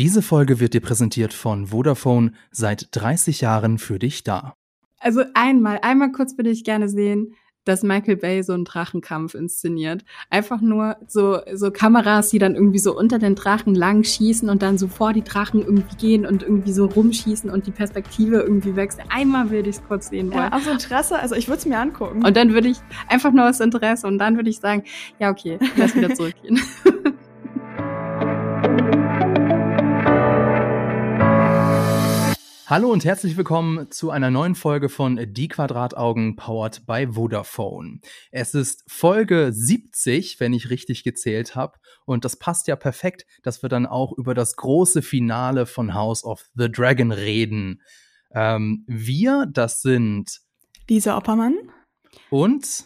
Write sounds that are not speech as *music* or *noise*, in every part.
Diese Folge wird dir präsentiert von Vodafone, seit 30 Jahren für dich da. Also einmal, einmal kurz würde ich gerne sehen, dass Michael Bay so einen Drachenkampf inszeniert. Einfach nur so, so Kameras, die dann irgendwie so unter den Drachen lang schießen und dann so vor die Drachen irgendwie gehen und irgendwie so rumschießen und die Perspektive irgendwie wechseln. Einmal würde ich es kurz sehen wollen. Ja, aus Interesse, also ich würde es mir angucken. Und dann würde ich einfach nur aus Interesse und dann würde ich sagen, ja okay, lass wieder *laughs* zurückgehen. *laughs* Hallo und herzlich willkommen zu einer neuen Folge von Die Quadrataugen powered by Vodafone. Es ist Folge 70, wenn ich richtig gezählt habe. Und das passt ja perfekt, dass wir dann auch über das große Finale von House of the Dragon reden. Ähm, wir, das sind Lisa Oppermann und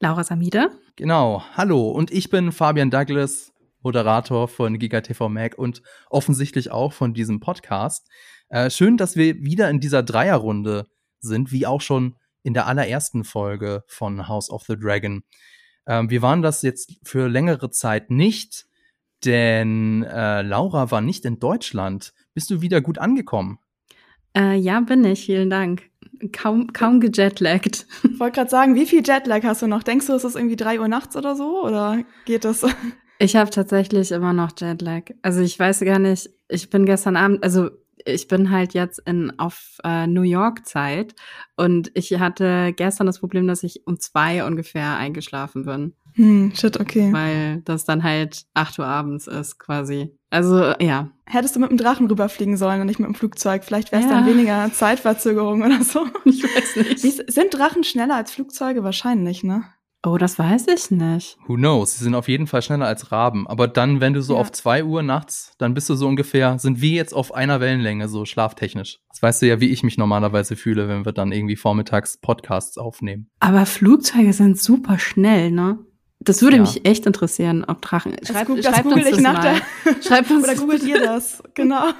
Laura Samide. Genau, hallo. Und ich bin Fabian Douglas, Moderator von GigaTV Mac und offensichtlich auch von diesem Podcast. Äh, schön, dass wir wieder in dieser Dreierrunde sind, wie auch schon in der allerersten Folge von House of the Dragon. Ähm, wir waren das jetzt für längere Zeit nicht, denn äh, Laura war nicht in Deutschland. Bist du wieder gut angekommen? Äh, ja, bin ich. Vielen Dank. Kaum, kaum gejetlaggt. Ich wollte gerade sagen, wie viel Jetlag hast du noch? Denkst du, es ist irgendwie drei Uhr nachts oder so? Oder geht das? Ich habe tatsächlich immer noch Jetlag. Also ich weiß gar nicht, ich bin gestern Abend, also ich bin halt jetzt in, auf äh, New York Zeit und ich hatte gestern das Problem, dass ich um zwei ungefähr eingeschlafen bin. Hm, shit, okay. Weil das dann halt acht Uhr abends ist quasi. Also ja. Hättest du mit dem Drachen rüberfliegen sollen und nicht mit dem Flugzeug? Vielleicht wäre es ja. dann weniger Zeitverzögerung oder so. *laughs* Ich weiß nicht. Sind Drachen schneller als Flugzeuge? Wahrscheinlich, ne? Oh, das weiß ich nicht. Who knows? Sie sind auf jeden Fall schneller als Raben. Aber dann, wenn du so ja. auf zwei Uhr nachts, dann bist du so ungefähr, sind wir jetzt auf einer Wellenlänge, so schlaftechnisch. Das weißt du ja, wie ich mich normalerweise fühle, wenn wir dann irgendwie vormittags Podcasts aufnehmen. Aber Flugzeuge sind super schnell, ne? Das würde ja. mich echt interessieren, ob Drachen. Schreib, das, schreibt uns nach mal. Der schreibt uns *laughs* Oder googelt ihr das, genau.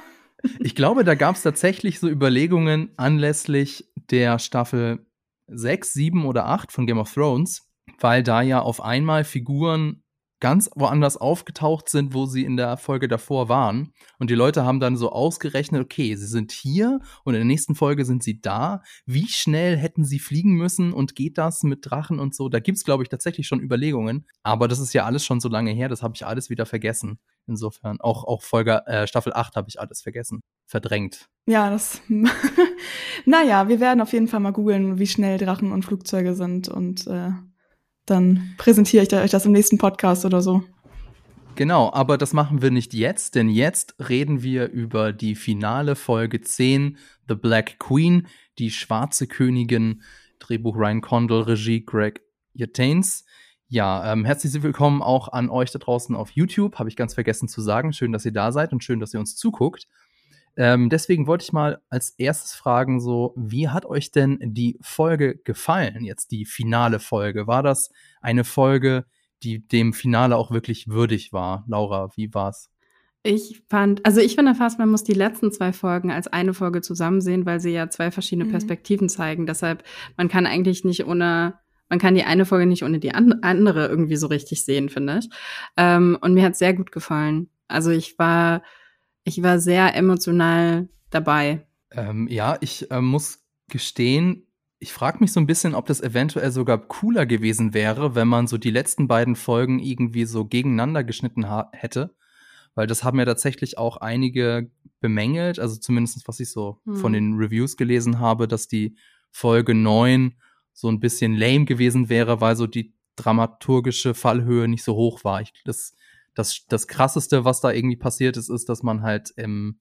Ich glaube, da gab es tatsächlich so Überlegungen anlässlich der Staffel 6, 7 oder 8 von Game of Thrones, weil da ja auf einmal Figuren ganz woanders aufgetaucht sind, wo sie in der Folge davor waren. Und die Leute haben dann so ausgerechnet, okay, sie sind hier und in der nächsten Folge sind sie da. Wie schnell hätten sie fliegen müssen und geht das mit Drachen und so? Da gibt's, glaube ich, tatsächlich schon Überlegungen. Aber das ist ja alles schon so lange her, das habe ich alles wieder vergessen. Insofern, auch, auch Folge, äh, Staffel 8 habe ich alles vergessen. Verdrängt. Ja, das. *laughs* naja, wir werden auf jeden Fall mal googeln, wie schnell Drachen und Flugzeuge sind und äh dann präsentiere ich euch das im nächsten Podcast oder so. Genau, aber das machen wir nicht jetzt, denn jetzt reden wir über die finale Folge 10, The Black Queen, die schwarze Königin, Drehbuch Ryan Condal, Regie Greg Yattains. Ja, ähm, herzlich willkommen auch an euch da draußen auf YouTube, habe ich ganz vergessen zu sagen. Schön, dass ihr da seid und schön, dass ihr uns zuguckt. Ähm, deswegen wollte ich mal als erstes fragen, so, wie hat euch denn die Folge gefallen, jetzt die finale Folge? War das eine Folge, die dem Finale auch wirklich würdig war? Laura, wie war's? Ich fand, also ich finde fast, man muss die letzten zwei Folgen als eine Folge zusammen sehen, weil sie ja zwei verschiedene mhm. Perspektiven zeigen. Deshalb, man kann eigentlich nicht ohne, man kann die eine Folge nicht ohne die andere irgendwie so richtig sehen, finde ich. Ähm, und mir hat sehr gut gefallen. Also ich war, ich war sehr emotional dabei. Ähm, ja, ich äh, muss gestehen, ich frage mich so ein bisschen, ob das eventuell sogar cooler gewesen wäre, wenn man so die letzten beiden Folgen irgendwie so gegeneinander geschnitten hätte. Weil das haben ja tatsächlich auch einige bemängelt, also zumindest was ich so hm. von den Reviews gelesen habe, dass die Folge 9 so ein bisschen lame gewesen wäre, weil so die dramaturgische Fallhöhe nicht so hoch war. Ich, das das, das krasseste, was da irgendwie passiert ist, ist, dass man halt ähm,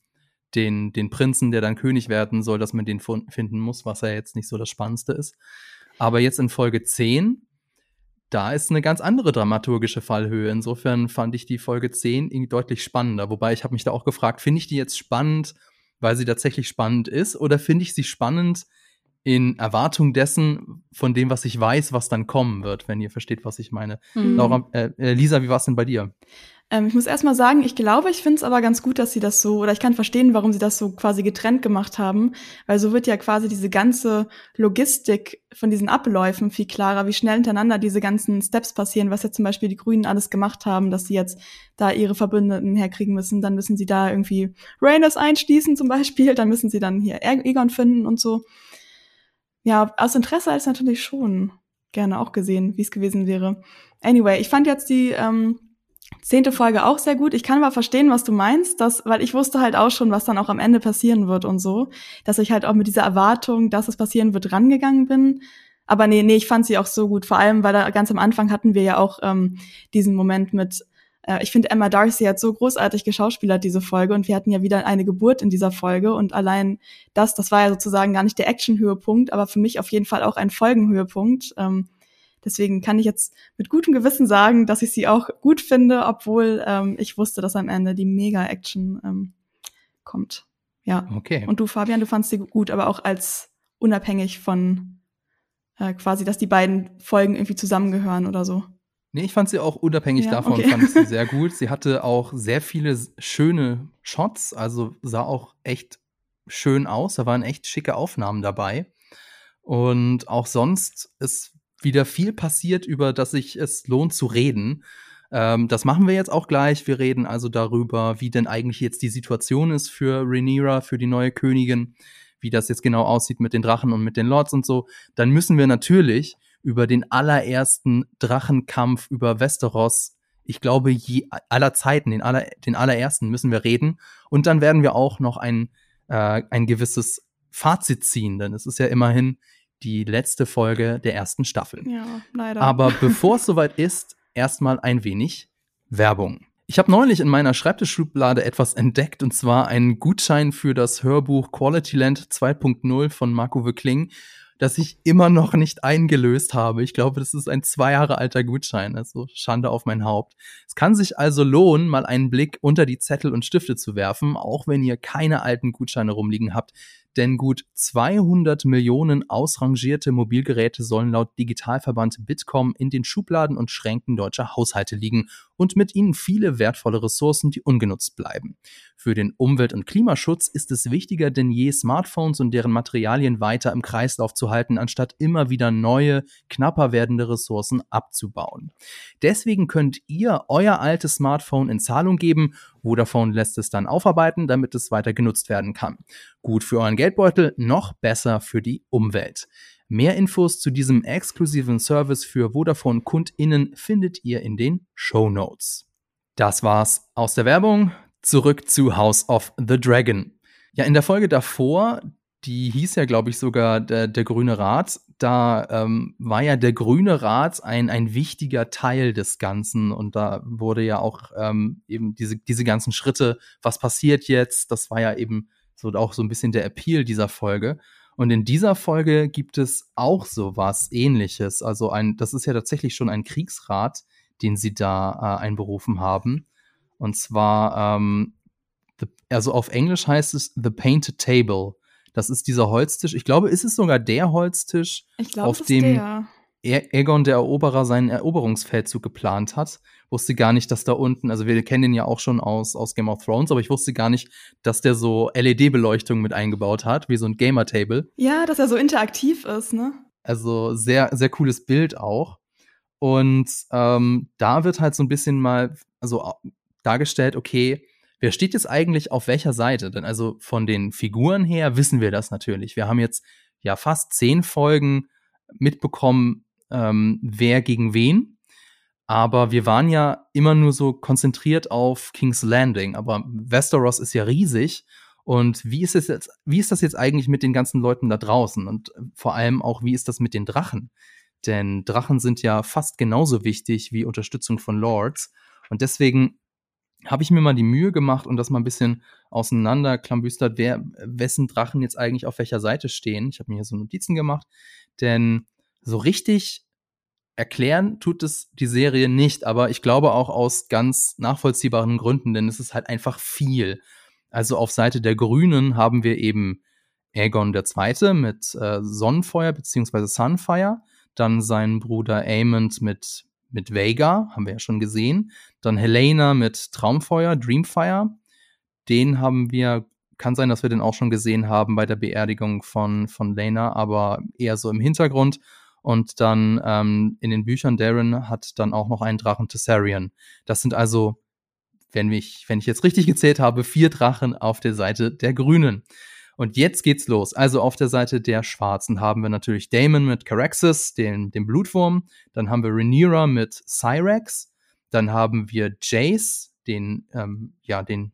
den, den Prinzen, der dann König werden soll, dass man den finden muss, was ja jetzt nicht so das Spannendste ist. Aber jetzt in Folge 10, da ist eine ganz andere dramaturgische Fallhöhe. Insofern fand ich die Folge 10 irgendwie deutlich spannender. Wobei ich habe mich da auch gefragt, finde ich die jetzt spannend, weil sie tatsächlich spannend ist, oder finde ich sie spannend, in Erwartung dessen, von dem, was ich weiß, was dann kommen wird, wenn ihr versteht, was ich meine. Mhm. Laura, äh, äh Lisa, wie war es denn bei dir? Ähm, ich muss erstmal sagen, ich glaube, ich finde es aber ganz gut, dass sie das so, oder ich kann verstehen, warum sie das so quasi getrennt gemacht haben, weil so wird ja quasi diese ganze Logistik von diesen Abläufen viel klarer, wie schnell hintereinander diese ganzen Steps passieren, was jetzt zum Beispiel die Grünen alles gemacht haben, dass sie jetzt da ihre Verbündeten herkriegen müssen, dann müssen sie da irgendwie Rhaenys einschließen zum Beispiel, dann müssen sie dann hier Egon finden und so. Ja, aus Interesse als natürlich schon gerne auch gesehen, wie es gewesen wäre. Anyway, ich fand jetzt die ähm, zehnte Folge auch sehr gut. Ich kann aber verstehen, was du meinst, dass, weil ich wusste halt auch schon, was dann auch am Ende passieren wird und so, dass ich halt auch mit dieser Erwartung, dass es passieren wird, rangegangen bin. Aber nee, nee, ich fand sie auch so gut. Vor allem, weil da ganz am Anfang hatten wir ja auch ähm, diesen Moment mit, äh, ich finde, Emma Darcy hat so großartig geschauspielert, diese Folge, und wir hatten ja wieder eine Geburt in dieser Folge. Und allein das, das war ja sozusagen gar nicht der Action-Höhepunkt, aber für mich auf jeden Fall auch ein Folgenhöhepunkt. Ähm, Deswegen kann ich jetzt mit gutem Gewissen sagen, dass ich sie auch gut finde, obwohl ähm, ich wusste, dass am Ende die Mega-Action ähm, kommt. Ja. Okay. Und du, Fabian, du fandst sie gut, aber auch als unabhängig von äh, quasi, dass die beiden Folgen irgendwie zusammengehören oder so. Nee, ich fand sie auch unabhängig Ja, davon, okay. fand ich sie sehr *laughs* gut. Sie hatte auch sehr viele schöne Shots, also sah auch echt schön aus. Da waren echt schicke Aufnahmen dabei. Und auch sonst ist wieder viel passiert, über das sich es lohnt zu reden. Ähm, das machen wir jetzt auch gleich. Wir reden also darüber, wie denn eigentlich jetzt die Situation ist für Rhaenyra, für die neue Königin, wie das jetzt genau aussieht mit den Drachen und mit den Lords und so. Dann müssen wir natürlich über den allerersten Drachenkampf über Westeros, ich glaube, je, aller Zeiten, den, aller, den allerersten müssen wir reden. Und dann werden wir auch noch ein, äh, ein gewisses Fazit ziehen, denn es ist ja immerhin die letzte Folge der ersten Staffel. Ja, leider. Aber *laughs* bevor es soweit ist, erstmal ein wenig Werbung. Ich habe neulich in meiner Schreibtischschublade etwas entdeckt und zwar einen Gutschein für das Hörbuch Quality Land 2.0 von Marco Wöckling, das ich immer noch nicht eingelöst habe. Ich glaube, das ist ein zwei Jahre alter Gutschein, also Schande auf mein Haupt. Es kann sich also lohnen, mal einen Blick unter die Zettel und Stifte zu werfen, auch wenn ihr keine alten Gutscheine rumliegen habt. Denn gut 200 Millionen ausrangierte Mobilgeräte sollen laut Digitalverband Bitkom in den Schubladen und Schränken deutscher Haushalte liegen und mit ihnen viele wertvolle Ressourcen, die ungenutzt bleiben. Für den Umwelt- und Klimaschutz ist es wichtiger denn je, Smartphones und deren Materialien weiter im Kreislauf zu halten, anstatt immer wieder neue, knapper werdende Ressourcen abzubauen. Deswegen könnt ihr euer altes Smartphone in Zahlung geben. Vodafone lässt es dann aufarbeiten, damit es weiter genutzt werden kann. Gut für euren Geldbeutel, noch besser für die Umwelt. Mehr Infos zu diesem exklusiven Service für Vodafone-KundInnen findet ihr in den Show Notes. Das war's aus der Werbung. Zurück zu House of the Dragon. Ja, in der Folge davor, die hieß ja, glaube ich, sogar der, der Grüne Rat, da ähm, war ja der Grüne Rat ein, ein wichtiger Teil des Ganzen und da wurde ja auch ähm, eben diese, diese ganzen Schritte, was passiert jetzt, das war ja eben so auch so ein bisschen der Appeal dieser Folge. Und in dieser Folge gibt es auch so was ähnliches. Also ein, das ist ja tatsächlich schon ein Kriegsrat, den sie da äh, einberufen haben. Und zwar, ähm, the, also auf Englisch heißt es The Painted Table. Das ist dieser Holztisch. Ich glaube, ist es sogar der Holztisch, ich glaube, auf dem- der. Aegon der Eroberer seinen Eroberungsfeldzug geplant hat. Wusste gar nicht, dass da unten, also wir kennen den ja auch schon aus, aus Game of Thrones, aber ich wusste gar nicht, dass der so LED-Beleuchtung mit eingebaut hat, wie so ein Gamer-Table. Ja, dass er so interaktiv ist, ne? Also sehr, sehr cooles Bild auch. Und ähm, da wird halt so ein bisschen mal also au- dargestellt, okay, wer steht jetzt eigentlich auf welcher Seite? Denn also von den Figuren her wissen wir das natürlich. Wir haben jetzt ja fast zehn Folgen mitbekommen, ähm, wer gegen wen. Aber wir waren ja immer nur so konzentriert auf King's Landing. Aber Westeros ist ja riesig. Und wie ist es jetzt, wie ist das jetzt eigentlich mit den ganzen Leuten da draußen? Und vor allem auch, wie ist das mit den Drachen? Denn Drachen sind ja fast genauso wichtig wie Unterstützung von Lords. Und deswegen habe ich mir mal die Mühe gemacht und das mal ein bisschen auseinanderklambüstert, wer, wessen Drachen jetzt eigentlich auf welcher Seite stehen. Ich habe mir hier so Notizen gemacht, denn so richtig erklären tut es die Serie nicht, aber ich glaube auch aus ganz nachvollziehbaren Gründen, denn es ist halt einfach viel. Also auf Seite der Grünen haben wir eben Aegon II. mit äh, Sonnenfeuer beziehungsweise Sunfire, dann seinen Bruder Aemond mit mit Vega, haben wir ja schon gesehen. Dann Helena mit Traumfeuer, Dreamfire. Den haben wir, kann sein, dass wir den auch schon gesehen haben bei der Beerdigung von, von Lena, aber eher so im Hintergrund. Und dann ähm, in den Büchern, Darren hat dann auch noch einen Drachen Tessarion. Das sind also, wenn ich, wenn ich jetzt richtig gezählt habe, vier Drachen auf der Seite der Grünen. Und jetzt geht's los. Also auf der Seite der Schwarzen haben wir natürlich Damon mit Caraxes, den, dem Blutwurm. Dann haben wir Rhaenyra mit Cyrex. Dann haben wir Jace, den, ähm, ja, den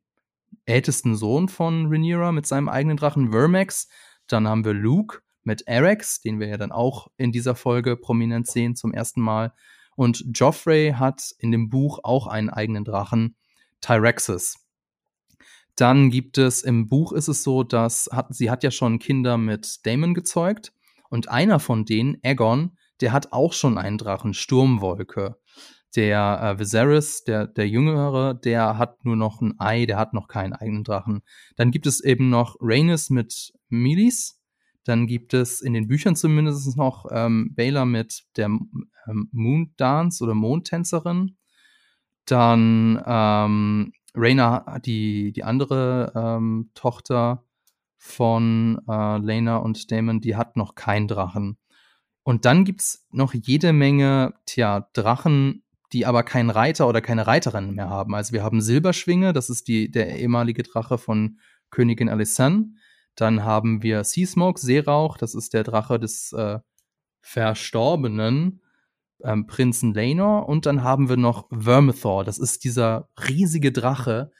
ältesten Sohn von Rhaenyra mit seinem eigenen Drachen Vermax. Dann haben wir Luke mit Erex, den wir ja dann auch in dieser Folge prominent sehen zum ersten Mal. Und Joffrey hat in dem Buch auch einen eigenen Drachen, Tyrexis. Dann gibt es im Buch ist es so, dass hat, sie hat ja schon Kinder mit Damon gezeugt und einer von denen, Aegon, der hat auch schon einen Drachen, Sturmwolke. Der äh, Viserys, der, der Jüngere, der hat nur noch ein Ei, der hat noch keinen eigenen Drachen. Dann gibt es eben noch Rhaenys mit Milis, dann gibt es in den Büchern zumindest noch ähm, Baylor mit der ähm, Moon Dance oder Mondtänzerin. Dann ähm, Raina, die, die andere ähm, Tochter von äh, Lena und Damon, die hat noch keinen Drachen. Und dann gibt es noch jede Menge, tja, Drachen, die aber keinen Reiter oder keine Reiterin mehr haben. Also wir haben Silberschwinge, das ist die, der ehemalige Drache von Königin Alysanne. Dann haben wir Sea Smoke, Seerauch, das ist der Drache des äh, Verstorbenen ähm, Prinzen Laenor. Und dann haben wir noch Vermithor, das ist dieser riesige Drache,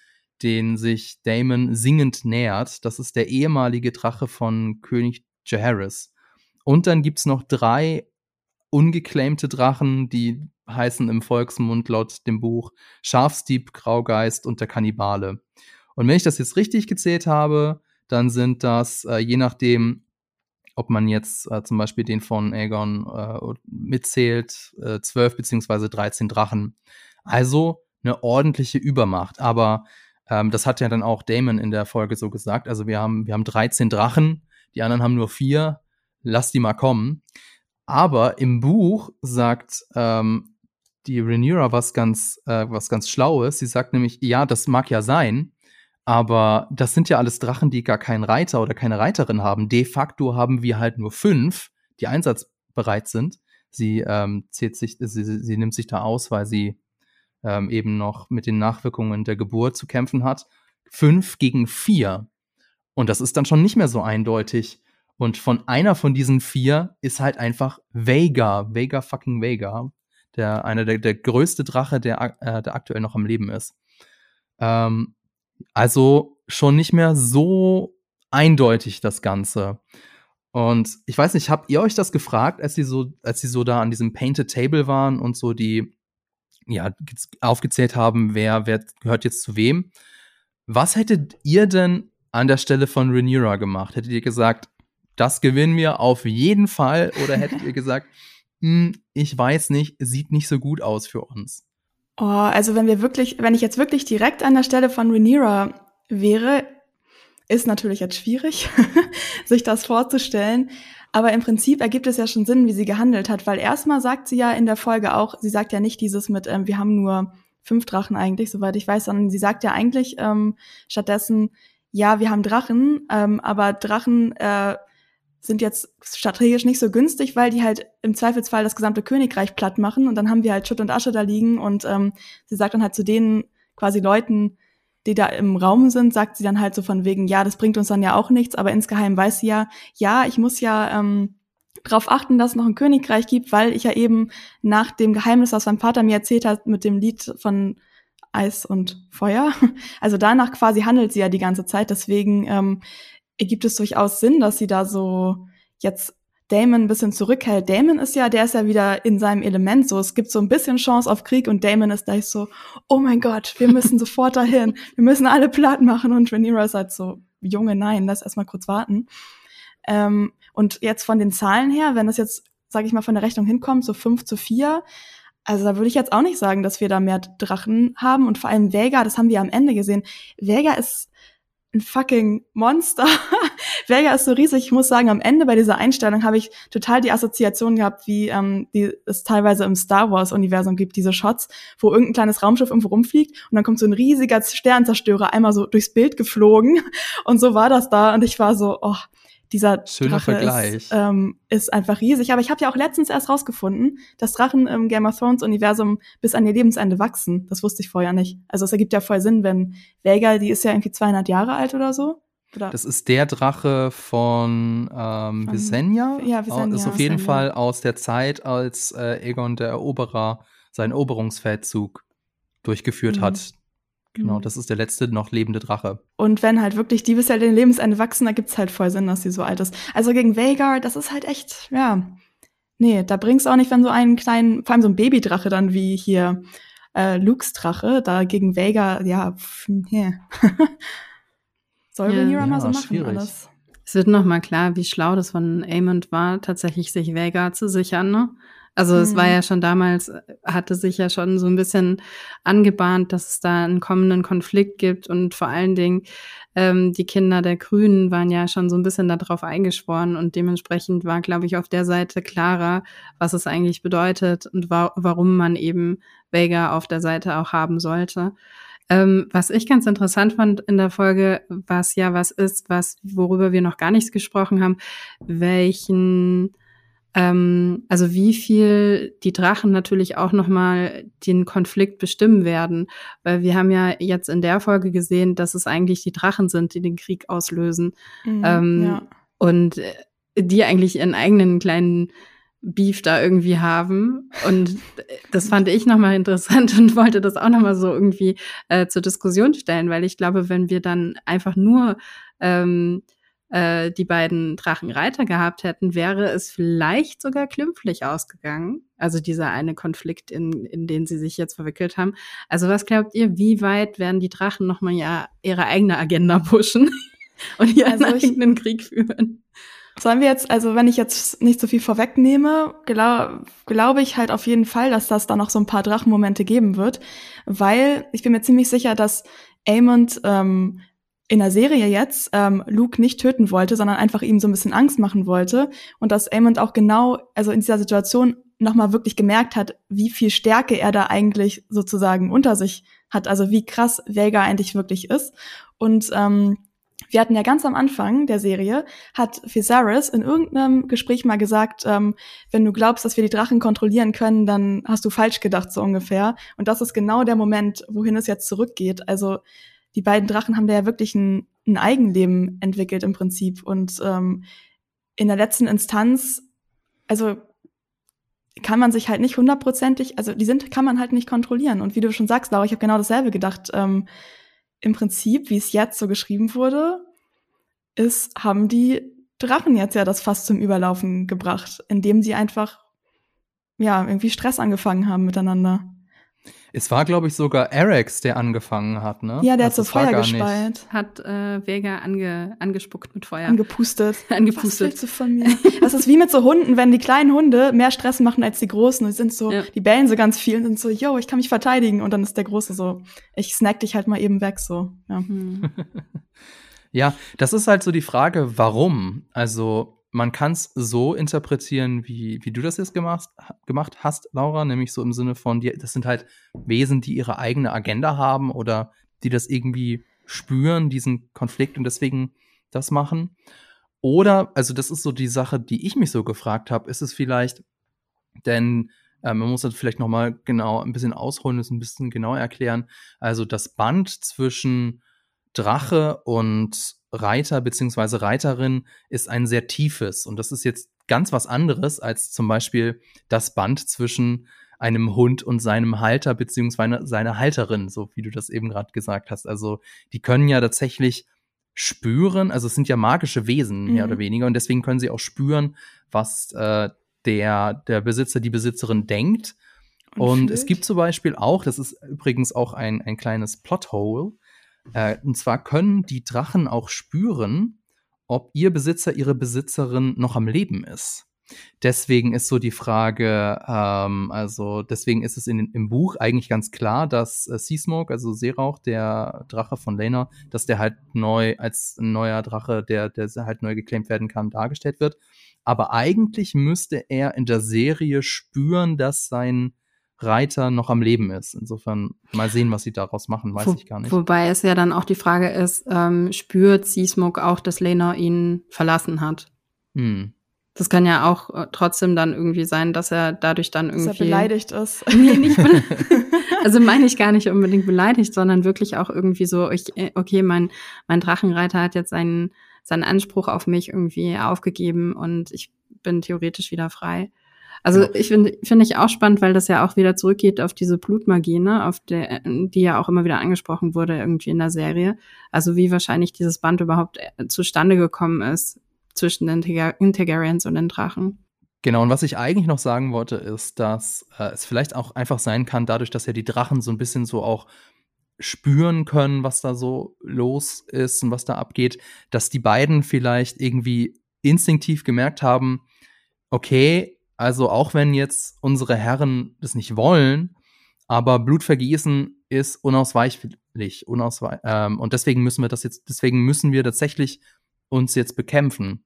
den sich Damon singend nähert. Das ist der ehemalige Drache von König Jaehaerys. Und dann gibt's noch drei ungeclaimte Drachen, die heißen im Volksmund laut dem Buch Schafsdieb, Graugeist und der Kannibale. Und wenn ich das jetzt richtig gezählt habe, dann sind das, äh, je nachdem, ob man jetzt äh, zum Beispiel den von Aegon äh, mitzählt, äh, 12 beziehungsweise 13 Drachen. Also eine ordentliche Übermacht. Aber ähm, das hat ja dann auch Damon in der Folge so gesagt. Also wir haben, wir haben 13 Drachen, die anderen haben nur vier. Lass die mal kommen. Aber im Buch sagt ähm, die Rhaenyra was ganz, äh, was ganz Schlaues. Sie sagt nämlich, ja, das mag ja sein, aber das sind ja alles Drachen, die gar keinen Reiter oder keine Reiterin haben. De facto haben wir halt nur fünf, die einsatzbereit sind. Sie ähm, zählt sich, sie, sie nimmt sich da aus, weil sie ähm, eben noch mit den Nachwirkungen der Geburt zu kämpfen hat. Fünf gegen vier. Und das ist dann schon nicht mehr so eindeutig. Und von einer von diesen vier ist halt einfach Vega, Vega fucking Vega, der einer der, der größte Drache, der, äh, der aktuell noch am Leben ist. Ähm, also schon nicht mehr so eindeutig das Ganze. Und ich weiß nicht, habt ihr euch das gefragt, als sie so, als sie so da an diesem Painted Table waren und so die, ja, aufgezählt haben, wer, wer gehört jetzt zu wem? Was hättet ihr denn an der Stelle von Rhaenyra gemacht? Hättet ihr gesagt, das gewinnen wir auf jeden Fall? Oder hättet ihr *laughs* gesagt, hm, ich weiß nicht, sieht nicht so gut aus für uns? Oh, also wenn wir wirklich, wenn ich jetzt wirklich direkt an der Stelle von Rhaenyra wäre, ist natürlich jetzt schwierig, *laughs* sich das vorzustellen. Aber im Prinzip ergibt es ja schon Sinn, wie sie gehandelt hat, weil erstmal sagt sie ja in der Folge auch, sie sagt ja nicht dieses mit, ähm, wir haben nur fünf Drachen eigentlich, soweit ich weiß, sondern sie sagt ja eigentlich ähm, stattdessen, ja, wir haben Drachen, ähm, aber Drachen äh, sind jetzt strategisch nicht so günstig, weil die halt im Zweifelsfall das gesamte Königreich platt machen. Und dann haben wir halt Schutt und Asche da liegen. Und ähm, sie sagt dann halt zu denen quasi Leuten, die da im Raum sind, sagt sie dann halt so von wegen, ja, das bringt uns dann ja auch nichts, aber insgeheim weiß sie ja, ja, ich muss ja ähm, darauf achten, dass es noch ein Königreich gibt, weil ich ja eben nach dem Geheimnis, was mein Vater mir erzählt hat, mit dem Lied von Eis und Feuer, *laughs* also danach quasi handelt sie ja die ganze Zeit, deswegen ähm, ergibt es durchaus Sinn, dass sie da so jetzt Damon ein bisschen zurückhält. Damon ist ja, der ist ja wieder in seinem Element so. Es gibt so ein bisschen Chance auf Krieg und Damon ist gleich so, oh mein Gott, wir müssen *laughs* sofort dahin. Wir müssen alle platt machen und Rhaenyra ist halt so, Junge, nein, lass erstmal kurz warten. Ähm, und jetzt von den Zahlen her, wenn das jetzt, sage ich mal, von der Rechnung hinkommt, so fünf zu vier, also da würde ich jetzt auch nicht sagen, dass wir da mehr Drachen haben und vor allem Vega, das haben wir am Ende gesehen. Vega ist ein fucking Monster. *laughs* Vega ist so riesig. Ich muss sagen, am Ende bei dieser Einstellung habe ich total die Assoziation gehabt, wie ähm, die es teilweise im Star Wars-Universum gibt, diese Shots, wo irgendein kleines Raumschiff irgendwo rumfliegt und dann kommt so ein riesiger Sternzerstörer einmal so durchs Bild geflogen. *laughs* Und so war das da. Und ich war so, oh, dieser Schöner Drache Vergleich. Ist, ähm, ist einfach riesig. Aber ich habe ja auch letztens erst rausgefunden, dass Drachen im Game of Thrones Universum bis an ihr Lebensende wachsen. Das wusste ich vorher nicht. Also es ergibt ja voll Sinn, wenn Vega, die ist ja irgendwie 200 Jahre alt oder so. Oder? Das ist der Drache von, ähm, Von- Visenya. ja, Visenya. Ist auf jeden Visenya. Fall aus der Zeit, als äh, Aegon der Eroberer seinen Eroberungsfeldzug durchgeführt Mhm. hat. Genau, das ist der letzte noch lebende Drache. Und wenn halt wirklich die bis an ihr Lebensende wachsen, da gibt's halt voll Sinn, dass sie so alt ist. Also gegen Vhagar, das ist halt echt, ja. Nee, da bringt's auch nicht, wenn so einen kleinen, vor allem so ein Babydrache dann wie hier äh, Lukes Drache, da gegen Vhagar, ja, pff, nee. *laughs* Soll Ja. Rhaenyra mal Ja, so machen schwierig. alles? Es wird nochmal klar, wie schlau das von Aemond war, tatsächlich sich Vega zu sichern. Ne? Also es Mhm. war ja schon damals, äh, hatte sich ja schon so ein bisschen angebahnt, dass es da einen kommenden Konflikt gibt und vor allen Dingen ähm, die Kinder der Grünen waren ja schon so ein bisschen darauf eingeschworen und dementsprechend war, glaube ich, auf der Seite klarer, was es eigentlich bedeutet und wa warum man eben Vega auf der Seite auch haben sollte. Ähm, was ich ganz interessant fand in der Folge, was ja was ist, was, worüber wir noch gar nichts gesprochen haben, welchen, ähm, also wie viel die Drachen natürlich auch nochmal den Konflikt bestimmen werden. Weil wir haben ja jetzt in der Folge gesehen, dass es eigentlich die Drachen sind, die den Krieg auslösen Mhm, Ähm, ja. und äh, die eigentlich ihren eigenen kleinen Beef da irgendwie haben. Und das fand ich nochmal interessant *laughs* und wollte das auch nochmal so irgendwie äh, zur Diskussion stellen, weil ich glaube, wenn wir dann einfach nur ähm, äh, die beiden Drachenreiter gehabt hätten, wäre es vielleicht sogar klimpflich ausgegangen. Also dieser eine Konflikt, in, in den sie sich jetzt verwickelt haben. Also was glaubt ihr, wie weit werden die Drachen nochmal ja ihre eigene Agenda pushen *laughs* und ihren Also eigenen Krieg führen? Sollen wir jetzt, also wenn ich jetzt nicht so viel vorwegnehme, glaube glaube ich halt auf jeden Fall, dass das da noch so ein paar Drachenmomente geben wird, weil ich bin mir ziemlich sicher, dass Aemond ähm, in der Serie jetzt ähm, Luke nicht töten wollte, sondern einfach ihm so ein bisschen Angst machen wollte und dass Aemond auch genau, also in dieser Situation nochmal wirklich gemerkt hat, wie viel Stärke er da eigentlich sozusagen unter sich hat, also wie krass Vega eigentlich wirklich ist und ähm, wir hatten ja ganz am Anfang der Serie, hat Viserys in irgendeinem Gespräch mal gesagt, ähm, wenn du glaubst, dass wir die Drachen kontrollieren können, dann hast du falsch gedacht, so ungefähr. Und das ist genau der Moment, wohin es jetzt zurückgeht. Also die beiden Drachen haben da ja wirklich ein, ein Eigenleben entwickelt im Prinzip. Und ähm, in der letzten Instanz, also kann man sich halt nicht hundertprozentig, also die sind, kann man halt nicht kontrollieren. Und wie du schon sagst, Laura, ich habe genau dasselbe gedacht. Ähm, Im Prinzip, wie es jetzt so geschrieben wurde, ist, haben die Drachen jetzt ja das Fass zum Überlaufen gebracht, indem sie einfach ja irgendwie Stress angefangen haben miteinander. Es war, glaube ich, sogar Erex, der angefangen hat, ne? Ja, der hat Also so es war Feuer gar nicht- gespeit, Hat äh, Vega ange, angespuckt mit Feuer. angepustet. *laughs* Was Angepustet. willst du von mir? Das ist wie mit so Hunden, wenn die kleinen Hunde mehr Stress machen als die großen. Die sind so, Ja. die bellen so ganz viel und sind so, yo, ich kann mich verteidigen. Und dann ist der Große so, ich snack dich halt mal eben weg, so. Ja. Hm. *laughs* Ja, das ist halt so die Frage, warum? Also, man kann es so interpretieren, wie, wie du das jetzt gemacht, gemacht hast, Laura, nämlich so im Sinne von, die, das sind halt Wesen, die ihre eigene Agenda haben oder die das irgendwie spüren, diesen Konflikt und deswegen das machen. Oder, also das ist so die Sache, die ich mich so gefragt habe, ist es vielleicht, denn äh, man muss das vielleicht noch mal genau ein bisschen ausholen, das ein bisschen genauer erklären. Also das Band zwischen Drache und Reiter beziehungsweise Reiterin ist ein sehr tiefes und das ist jetzt ganz was anderes als zum Beispiel das Band zwischen einem Hund und seinem Halter beziehungsweise seiner Halterin, so wie du das eben gerade gesagt hast. Also die können ja tatsächlich spüren, also es sind ja magische Wesen mehr Mhm. oder weniger und deswegen können sie auch spüren, was äh, der der Besitzer, die Besitzerin denkt. Und, es fühlt. gibt zum Beispiel auch, das ist übrigens auch ein, ein kleines Plothole, äh, und zwar können die Drachen auch spüren, ob ihr Besitzer, ihre Besitzerin noch am Leben ist. Deswegen ist so die Frage, ähm, also deswegen ist es in, im Buch eigentlich ganz klar, dass äh, Seasmoke, also Seerauch, der Drache von Lena, dass der halt neu als neuer Drache, der, der halt neu geclaimt werden kann, dargestellt wird. Aber eigentlich müsste er in der Serie spüren, dass sein Reiter noch am Leben ist. Insofern mal sehen, was sie daraus machen, weiß Wo, ich gar nicht. Wobei es ja dann auch die Frage ist, ähm, spürt Seasmoke auch, dass Lena ihn verlassen hat? Hm. Das kann ja auch äh, trotzdem dann irgendwie sein, dass er dadurch dann irgendwie. Dass er beleidigt ist. *laughs* Nee, nicht *laughs* Also meine ich gar nicht unbedingt beleidigt, sondern wirklich auch irgendwie so, ich, äh, okay, mein, mein Drachenreiter hat jetzt seinen, seinen Anspruch auf mich irgendwie aufgegeben und ich bin theoretisch wieder frei. Also ja. ich finde finde ich auch spannend, weil das ja auch wieder zurückgeht auf diese Blutmagie, ne, auf der die ja auch immer wieder angesprochen wurde irgendwie in der Serie. Also wie wahrscheinlich dieses Band überhaupt äh, zustande gekommen ist zwischen den Integrarians und den Drachen. Genau, und was ich eigentlich noch sagen wollte, ist, dass äh, es vielleicht auch einfach sein kann, dadurch, dass ja die Drachen so ein bisschen so auch spüren können, was da so los ist und was da abgeht, dass die beiden vielleicht irgendwie instinktiv gemerkt haben, okay, also auch wenn jetzt unsere Herren das nicht wollen, aber Blutvergießen ist unausweichlich, unausweich ähm, und deswegen müssen wir das jetzt, deswegen müssen wir tatsächlich uns jetzt bekämpfen.